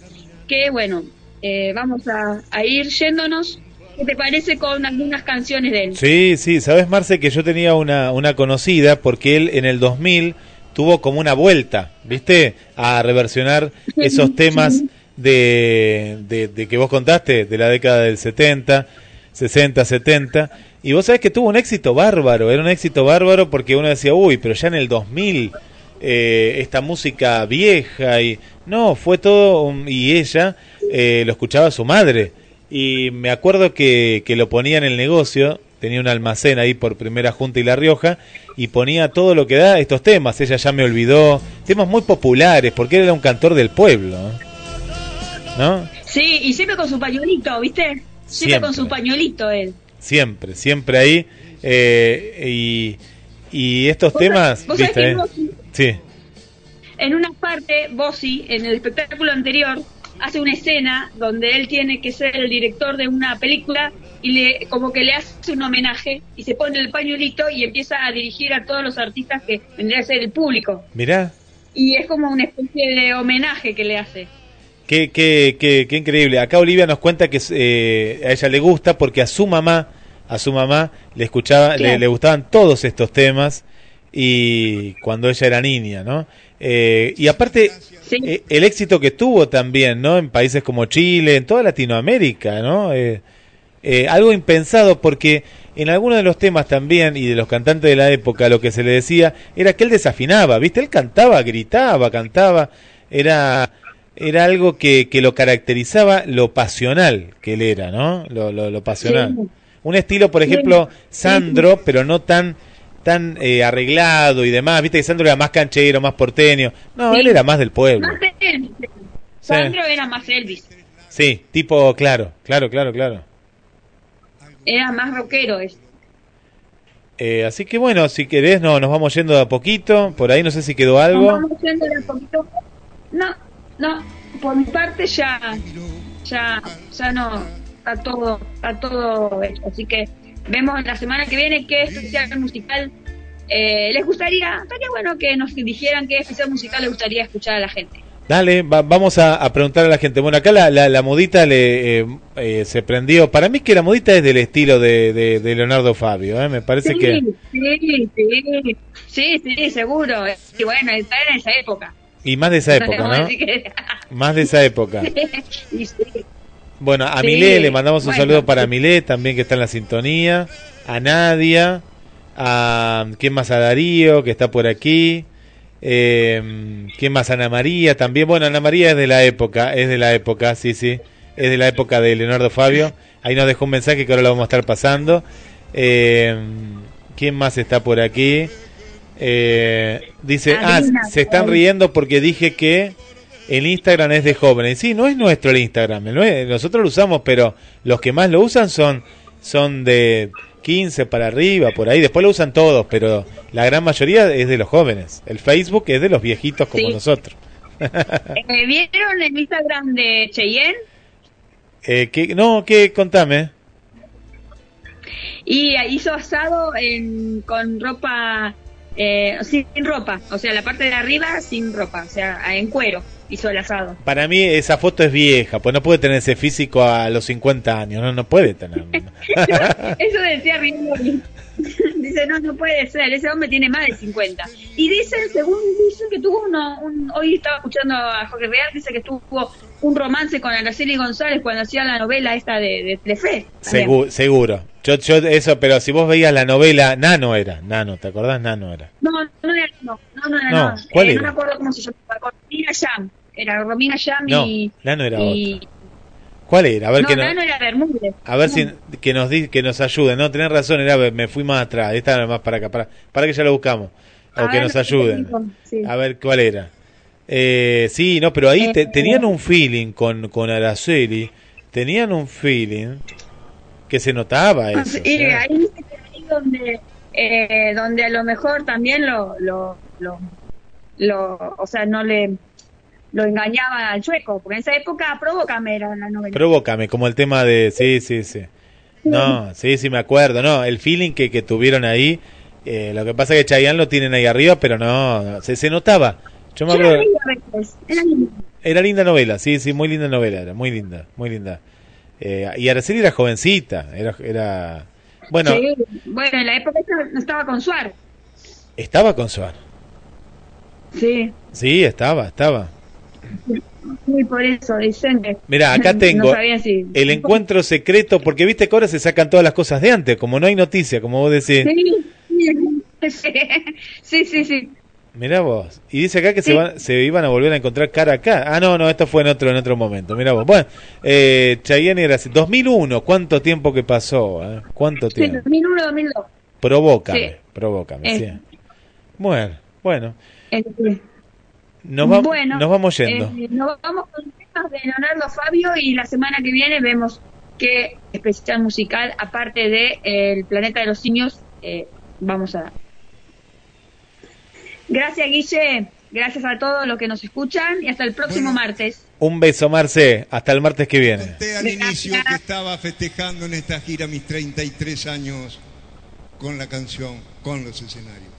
que bueno, eh, vamos a, a ir yéndonos. ¿Qué te parece con algunas canciones de él? Sí, sí, sabes Marce que yo tenía una, una conocida porque él en el 2000 tuvo como una vuelta, ¿viste? A reversionar esos temas de, de, de que vos contaste, de la década del 70, 60, 70. Y vos sabés que tuvo un éxito bárbaro, era un éxito bárbaro porque uno decía, uy, pero ya en el 2000 eh, esta música vieja y no, fue todo un- y ella eh, lo escuchaba su madre y me acuerdo que, que lo ponía en el negocio, tenía un almacén ahí por Primera Junta y La Rioja y ponía todo lo que da estos temas, ella ya me olvidó, temas muy populares porque él era un cantor del pueblo, ¿no? Sí, y siempre con su pañuelito, ¿viste? Siempre, Siempre. con su pañuelito él. Siempre, siempre ahí eh, y, y estos Vos temas, sabés ¿viste? que eh? Sí. En una parte, Bossi, en el espectáculo anterior, hace una escena donde él tiene que ser el director de una película y le como que le hace un homenaje y se pone el pañuelito y empieza a dirigir a todos los artistas que vendría a ser el público. Mirá, Y es como una especie de homenaje que le hace. Qué, qué, qué, qué increíble. Acá Olivia nos cuenta que eh, a ella le gusta porque a su mamá, a su mamá le escuchaba, le gustaban todos estos temas y cuando ella era niña, ¿no? Eh, y aparte eh, el éxito que tuvo también, ¿no? En países como Chile, en toda Latinoamérica, ¿no? Eh, eh, algo impensado porque en algunos de los temas también y de los cantantes de la época lo que se le decía era que él desafinaba, ¿viste? Él cantaba, gritaba, cantaba, era era algo que, que lo caracterizaba lo pasional que él era, ¿no? Lo, lo, lo pasional. Sí. Un estilo, por ejemplo, Sandro, pero no tan tan eh, arreglado y demás, viste que Sandro era más canchero, más porteño. No, Sí. él era más del pueblo. Más Elvis. Sandro era más Elvis. Sí, tipo, claro, claro, claro, claro. Era más rockero. Es. Eh, así que bueno, si querés, no, nos vamos yendo de a poquito. Por ahí no sé si quedó Nos algo. vamos yendo de a poquito. No, no, por mi parte ya, ya, ya no, está todo, está todo hecho. Así que vemos la semana que viene qué especial musical eh, les gustaría, estaría bueno que nos dijeran qué especial musical les gustaría escuchar a la gente. Dale, va- vamos a, a preguntar a la gente. Bueno, acá la, la, la modita le, eh, eh, se prendió. Para mí que la modita es del estilo de, de, de Leonardo Fabio, ¿eh? me parece sí, que... sí, sí, sí, sí, seguro. Y bueno, está en esa época. Y más de esa época, ¿no? que- Más de esa época. Y sí. Bueno, a Sí, Milé le mandamos un bueno. saludo para Milé también que está en la sintonía, a Nadia, a quién más a Darío que está por aquí, eh, quién más Ana María también, bueno Ana María es de la época, es de la época, sí sí, es de la época de Leonardo Fabio, ahí nos dejó un mensaje que ahora lo vamos a estar pasando, eh, quién más está por aquí, Eh, dice, ah, se están riendo porque dije que el Instagram es de jóvenes. Sí, no es nuestro el Instagram. no es- nosotros lo usamos, pero los que más lo usan son, son de 15 para arriba, por ahí. Después lo usan todos, pero la gran mayoría es de los jóvenes. El Facebook es de los viejitos como Sí. nosotros. Eh, ¿Vieron el Instagram de Cheyenne? Eh, ¿qué- no, ¿qué? Contame. Y hizo asado en, con ropa, eh, sin ropa, o sea, la parte de arriba sin ropa, o sea, en cuero hizo el asado. Para mí esa foto es vieja, pues no puede tener ese físico a los 50 años, no, no puede tener. Eso decía Rinaldi. Dice, no, no puede ser, ese hombre tiene más de 50. Y dicen, según dicen que tuvo uno, un, hoy estaba escuchando a Jorge Real, dice que tuvo un romance con Araceli González cuando hacía la novela esta de, de Telefe. Segu- seguro. Yo, yo eso, pero si vos veías la novela, Nano era, Nano, ¿te acordás? Nano era. No, no era, no, no, no, era, No, no. ¿cuál Eh, era? No me acuerdo cómo se llamaba, con Romina Yam. Era Romina Yam No. Nano era y- ¿Cuál era? A ver no, que era Bermúdez. A ver No. si que nos di, que nos ayuden. No, tenés razón, era me fui más atrás. Esta era más para acá, para, para que ya lo buscamos. O A que ver, nos ayuden. sí. A ver cuál era. Eh, sí, no, pero ahí te- tenían un feeling con, con Araceli. Tenían un feeling que se notaba eso. Y ¿sí? ahí donde, eh, donde a lo mejor también lo, lo, lo, lo- o sea, no le lo engañaban al chueco, porque en esa época Provócame era la novela. Provócame, como el tema de... Sí, sí, sí. No, sí, sí, me acuerdo. No, el feeling que, que tuvieron ahí. eh, lo que pasa es que Chayanne lo tienen ahí arriba, pero no, se, se notaba. Yo me Era acuerdo... lindo a veces, era lindo. Era linda novela, sí, sí, muy linda novela, era muy linda, muy linda. Eh, y Araceli era jovencita, era, era... Bueno, Sí, bueno, en la época no estaba con Suárez. estaba con Suar. Sí, Sí, estaba, estaba. Sí, por eso dicen que... Mira, acá tengo si- el encuentro secreto, porque viste que ahora se sacan todas las cosas de antes, como no hay noticia, como vos decís. Sí, sí, sí, sí, sí. Mirá vos. Y dice acá que se, Sí. van- se iban a volver a encontrar cara a cara. Ah, no, no, esto fue en otro en otro momento. Mirá vos. Bueno, eh, Chayanne era así. 2001, ¿cuánto tiempo que pasó? eh? ¿Cuánto Sí, tiempo? 2001, 2002. Provócame, Sí. provócame, Eh. sí. Bueno, bueno. Eh, Nos, va- bueno, nos vamos yendo. eh, nos vamos con temas de Leonardo Fabio y la semana que viene vemos qué especial musical, aparte de eh, El Planeta de los Simios, eh, vamos a dar. Gracias, Guille. Gracias a todos los que nos escuchan y hasta el próximo martes. Un beso, Marce. Hasta el martes que viene. Conté al inicio que estaba festejando en esta gira mis 33 años con la canción, con los escenarios.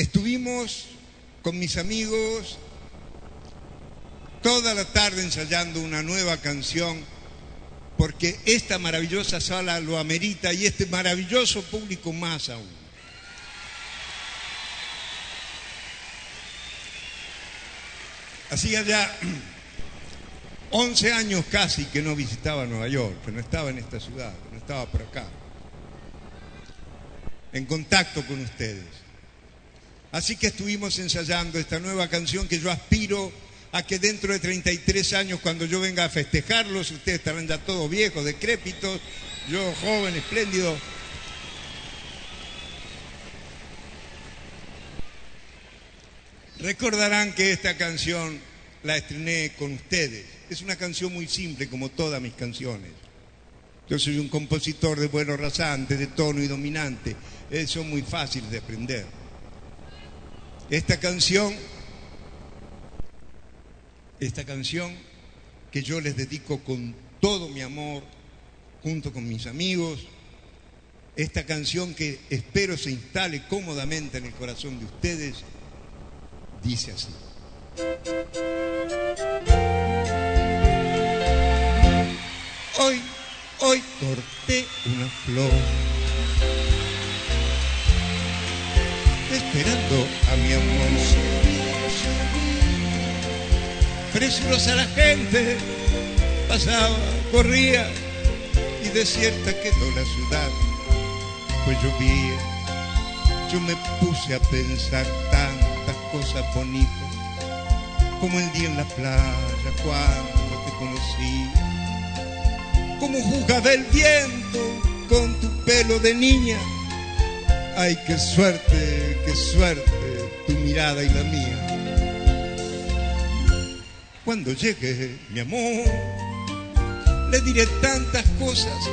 Estuvimos con mis amigos toda la tarde ensayando una nueva canción porque esta maravillosa sala lo amerita y este maravilloso público más aún. Hacía ya 11 años casi que no visitaba Nueva York, que no estaba en esta ciudad, que no estaba por acá, en contacto con ustedes. Así que estuvimos ensayando esta nueva canción que yo aspiro a que dentro de 33 años, cuando yo venga a festejarlos, ustedes estarán ya todos viejos, decrépitos, yo joven, espléndido. Recordarán que esta canción la estrené con ustedes. Es una canción muy simple, como todas mis canciones. Yo soy un compositor de vuelo rasante, de tono y dominante. Eh, son muy fáciles de aprender. Esta canción, esta canción que yo les dedico con todo mi amor, junto con mis amigos, esta canción que espero se instale cómodamente en el corazón de ustedes, dice así. Hoy, hoy corté una flor esperando a mi amor. Presurosa la gente pasaba, corría y desierta quedó la ciudad, pues llovía. Yo me puse a pensar tantas cosas bonitas, como el día en la playa cuando te conocí, como jugaba el viento con tu pelo de niña. Ay, qué suerte, qué suerte, tu mirada y la mía. Cuando llegue mi amor, le diré tantas cosas,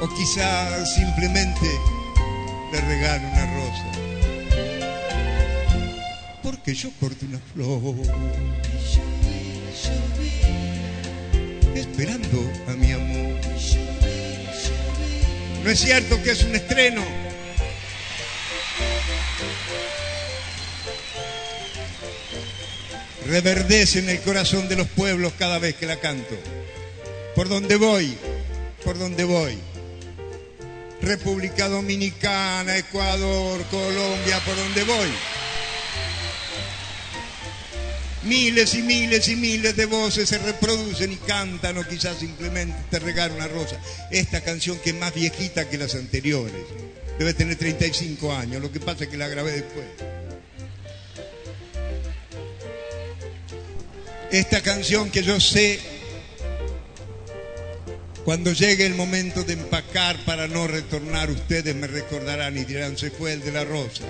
o quizás simplemente le regalo una rosa. Porque yo corté una flor, esperando a mi amor. No es cierto que es un estreno. Reverdece en el corazón de los pueblos cada vez que la canto. Por donde voy, por donde voy. República Dominicana, Ecuador, Colombia, por donde voy. Miles y miles y miles de voces se reproducen y cantan o quizás simplemente te regalo una rosa. Esta canción que es más viejita que las anteriores. Debe tener 35 años, lo que pasa es que la grabé después. Esta canción que yo sé, cuando llegue el momento de empacar para no retornar, ustedes me recordarán y dirán, se fue el de la rosa.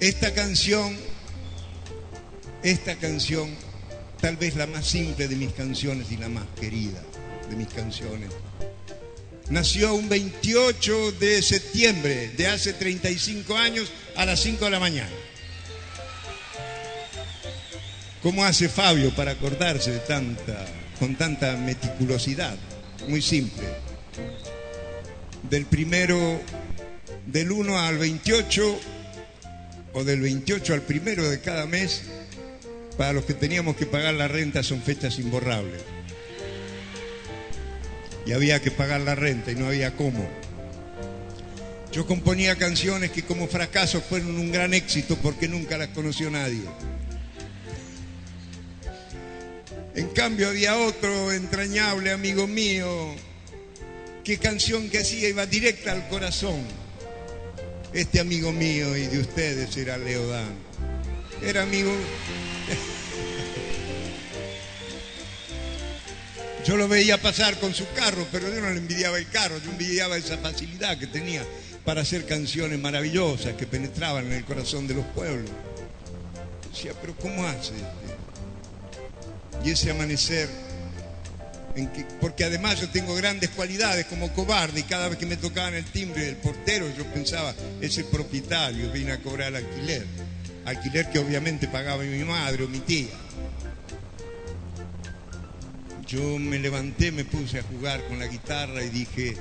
Esta canción, esta canción, tal vez la más simple de mis canciones y la más querida de mis canciones, nació un 28 de septiembre de hace 35 años a las 5 de la mañana. ¿Cómo hace Fabio para acordarse de tanta, con tanta meticulosidad? Muy simple. Del primero, del 1 al 28 o del 28 al primero de cada mes, para los que teníamos que pagar la renta son fechas imborrables. Y había que pagar la renta y no había cómo. Yo componía canciones que como fracaso fueron un gran éxito porque nunca las conoció nadie. En cambio había otro entrañable amigo mío, que canción que hacía iba directa al corazón. Este amigo mío y de ustedes era Leodán. Era amigo... Yo lo veía pasar con su carro, pero yo no le envidiaba el carro, yo envidiaba esa facilidad que tenía para hacer canciones maravillosas que penetraban en el corazón de los pueblos. Decía, pero ¿cómo hace? Y ese amanecer, porque además yo tengo grandes cualidades como cobarde y cada vez que me tocaban el timbre del portero yo pensaba, ese propietario viene a cobrar alquiler, alquiler que obviamente pagaba mi madre o mi tía. Yo me levanté, me puse a jugar con la guitarra y dije,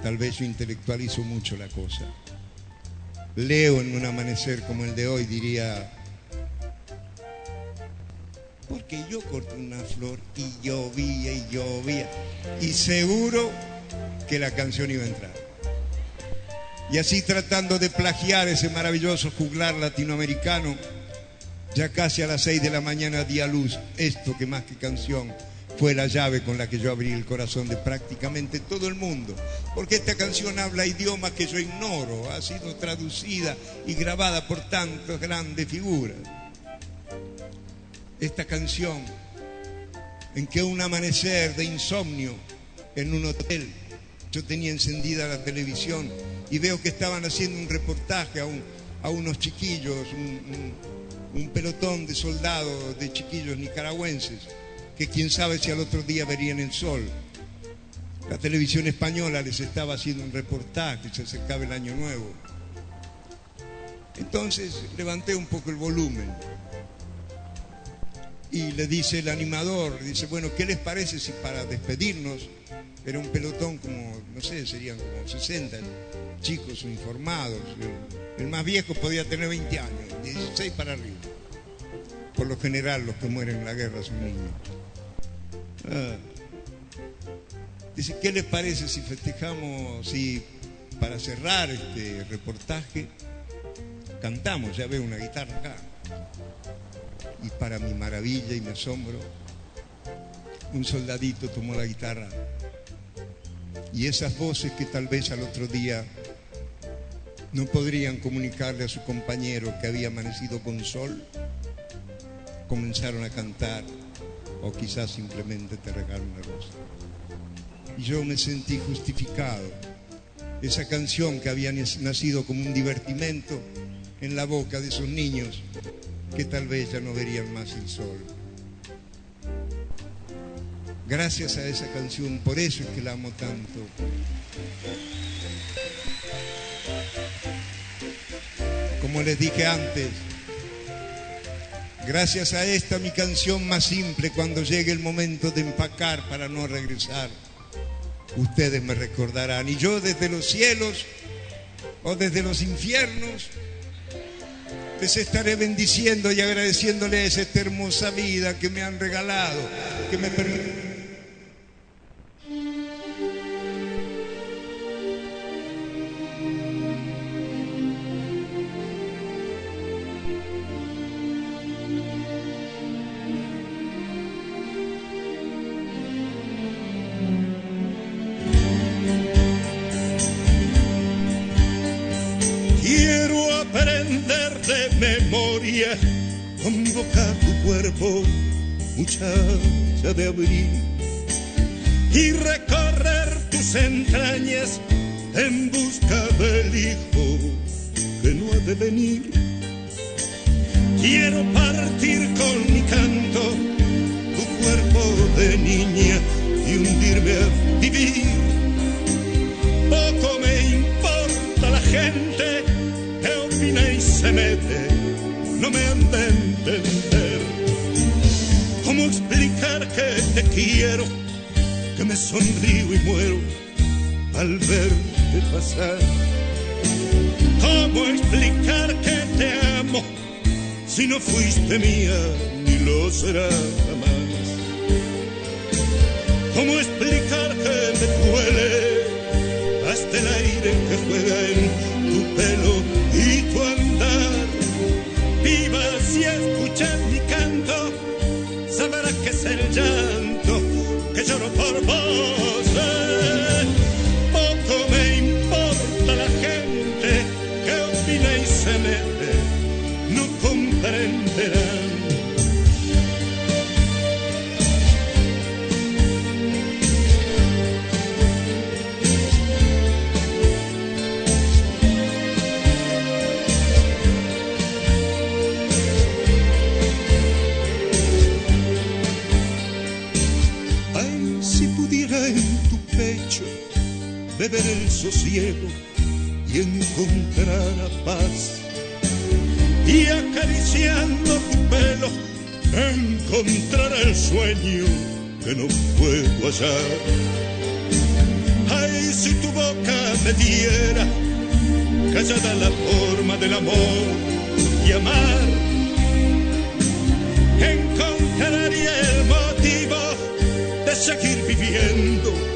tal vez yo intelectualizo mucho la cosa. Leo en un amanecer como el de hoy, diría, porque yo corté una flor y llovía y llovía. Y seguro que la canción iba a entrar. Y así tratando de plagiar ese maravilloso juglar latinoamericano, ya casi a las seis de la mañana di a luz esto que más que canción fue la llave con la que yo abrí el corazón de prácticamente todo el mundo. Porque esta canción habla idiomas que yo ignoro, ha sido traducida y grabada por tantas grandes figuras. Esta canción en que un amanecer de insomnio en un hotel, yo tenía encendida la televisión y veo que estaban haciendo un reportaje a, un, a unos chiquillos, un, un pelotón de soldados, de chiquillos nicaragüenses, que quién sabe si al otro día verían el sol. La televisión española les estaba haciendo un reportaje, se acercaba el año nuevo. Entonces levanté un poco el volumen y le dice el animador, dice, bueno, ¿qué les parece si para despedirnos, era un pelotón como, no sé, serían como 60 chicos uniformados, el, el más viejo podía tener 20 años, 16 para arriba. Por lo general los que mueren en la guerra son niños. Ah. Dice, ¿qué les parece si festejamos, si para cerrar este reportaje, cantamos, ya veo una guitarra acá. Y para mi maravilla y mi asombro, un soldadito tomó la guitarra. Y esas voces que tal vez al otro día no podrían comunicarle a su compañero que había amanecido con sol, comenzaron a cantar o quizás simplemente te regalo una rosa. Y yo me sentí justificado. Esa canción que había nacido como un divertimento en la boca de esos niños que tal vez ya no verían más el sol. Gracias a esa canción, por eso es que la amo tanto. Como les dije antes, gracias a esta mi canción más simple, cuando llegue el momento de empacar para no regresar, ustedes me recordarán. Y yo desde los cielos o desde los infiernos les estaré bendiciendo y agradeciéndoles esta hermosa vida que me han regalado, que me permite. Memoria, convocar tu cuerpo, muchacha de abril, y recorrer tus entrañas en busca del hijo que no ha de venir. Quiero partir con mi canto tu cuerpo de niña y hundirme a vivir. Poco me importa la gente que opina y se mete, me han de entender. ¿Cómo explicar que te quiero, que me sonrío y muero al verte pasar? ¿Cómo explicar que te amo si no fuiste mía ni lo serás jamás? ¿Cómo explicar que me duele hasta el aire que juega en tu pelo y tu andar? El llanto que lloro por vos. El sosiego y encontrar paz. Y acariciando tu pelo encontrar el sueño que no puedo hallar. Ay, si tu boca me diera callada la forma del amor y amar encontraría el motivo de seguir viviendo,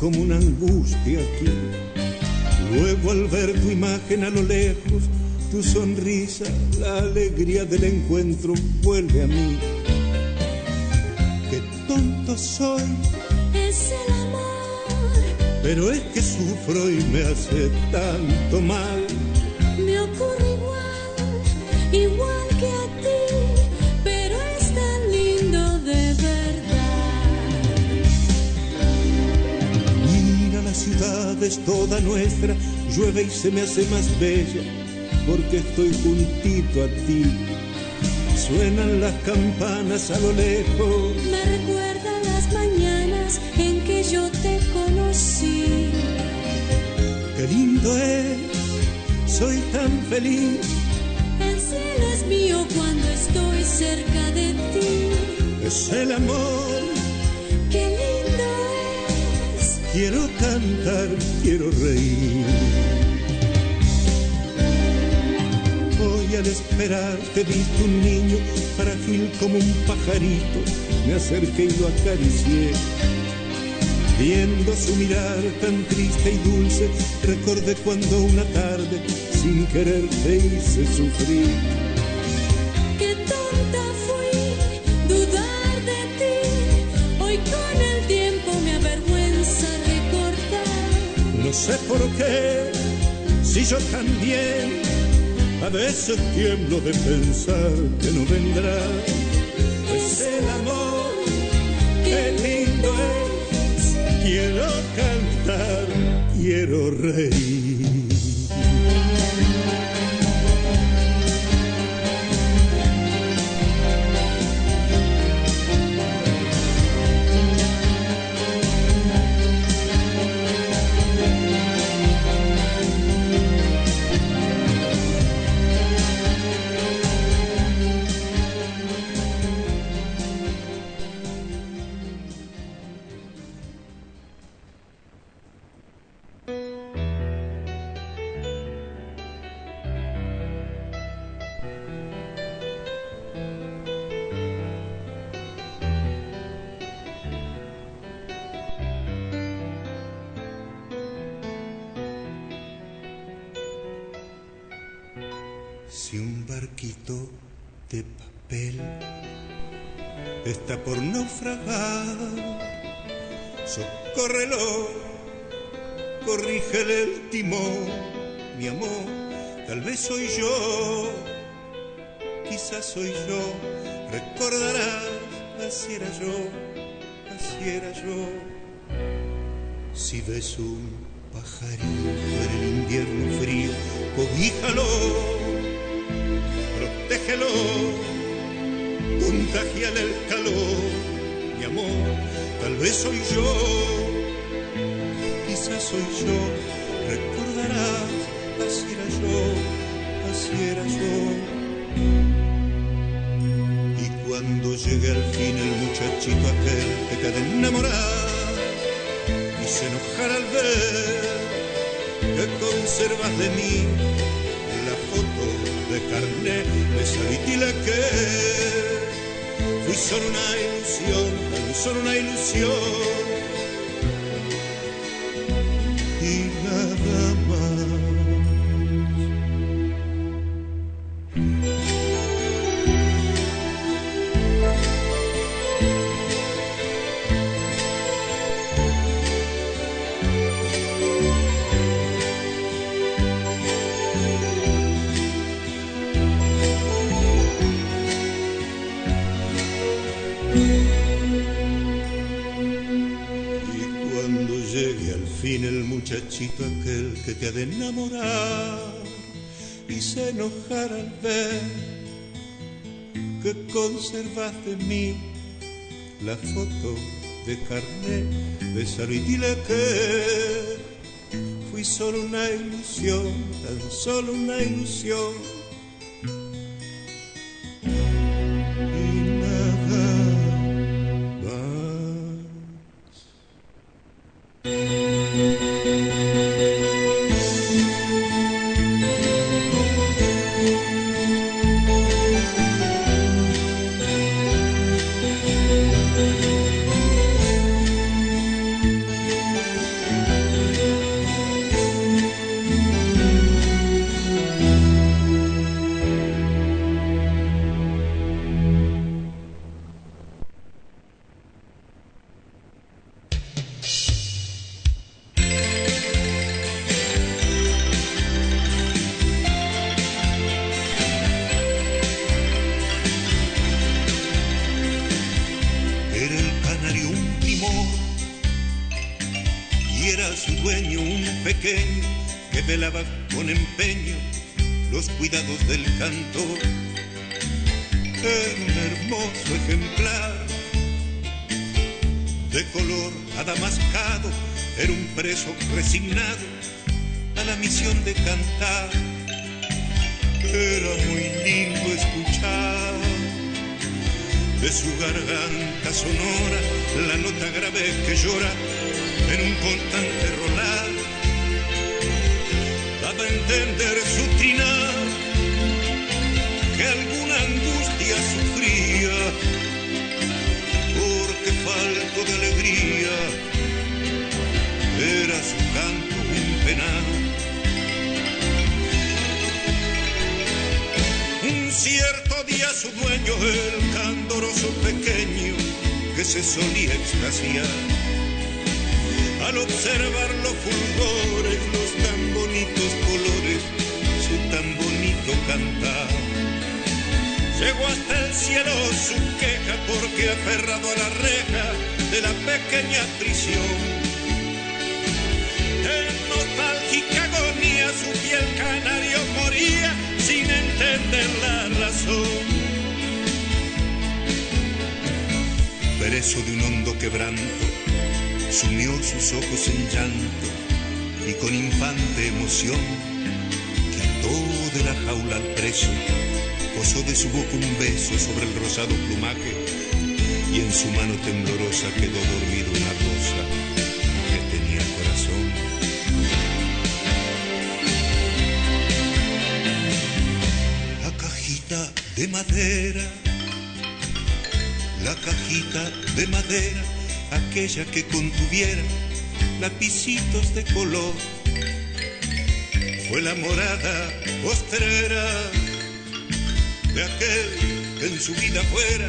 Como una angustia aquí. Luego al ver tu imagen a lo lejos, tu sonrisa, la alegría del encuentro vuelve a mí. Qué tonto soy, Es el amor, pero es que sufro y me hace tanto mal. me ocurre igual, igual es toda nuestra, llueve y se me hace más bella, porque estoy juntito a ti. Suenan las campanas a lo lejos, Me recuerda las mañanas en que yo te conocí. qué lindo es, soy tan feliz. El cielo es mío cuando estoy cerca de ti. Es el amor, quiero cantar, quiero reír. Hoy al esperar te viste un niño, frágil como un pajarito, me acerqué y lo acaricié. Viendo su mirar tan triste y dulce, recordé cuando una tarde, sin querer, te hice sufrir. Sé por qué, si yo también a veces tiemblo de pensar que no vendrá. Es el amor, qué lindo es. Quiero cantar, quiero reír. Ilusión muchachito aquel que te ha de enamorar y se enojar al ver que conservas de mí la foto de carnet de y dile que fui solo una ilusión, tan solo una ilusión. Rosado plumaje y en su mano temblorosa quedó dormida una rosa que tenía corazón. La cajita de madera, la cajita de madera aquella que contuviera lapicitos de color. Fue la morada postrera de aquel que en su vida fuera,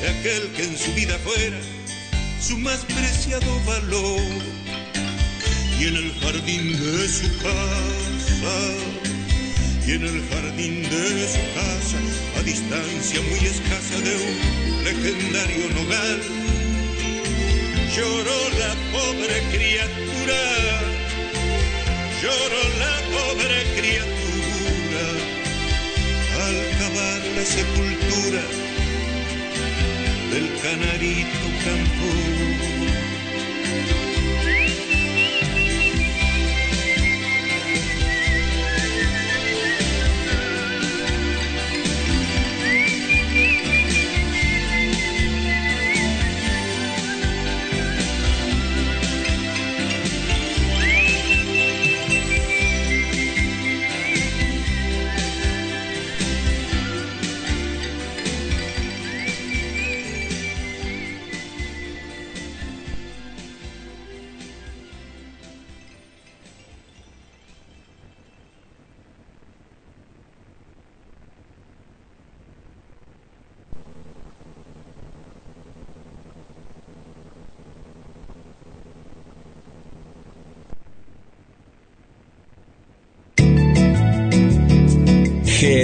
de aquel que en su vida fuera su más preciado valor. Y en el jardín de su casa, y en el jardín de su casa, a distancia muy escasa de un legendario nogal, lloró la pobre criatura, lloró la pobre criatura la sepultura del canarito campo.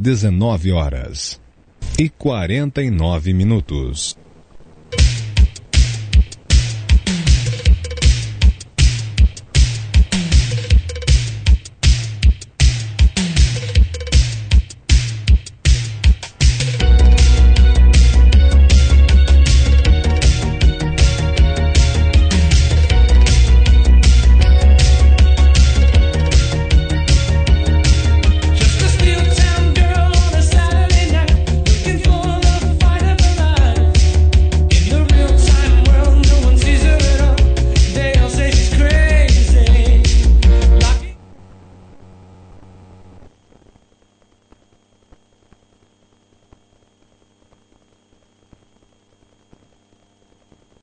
19 horas e 49 minutos.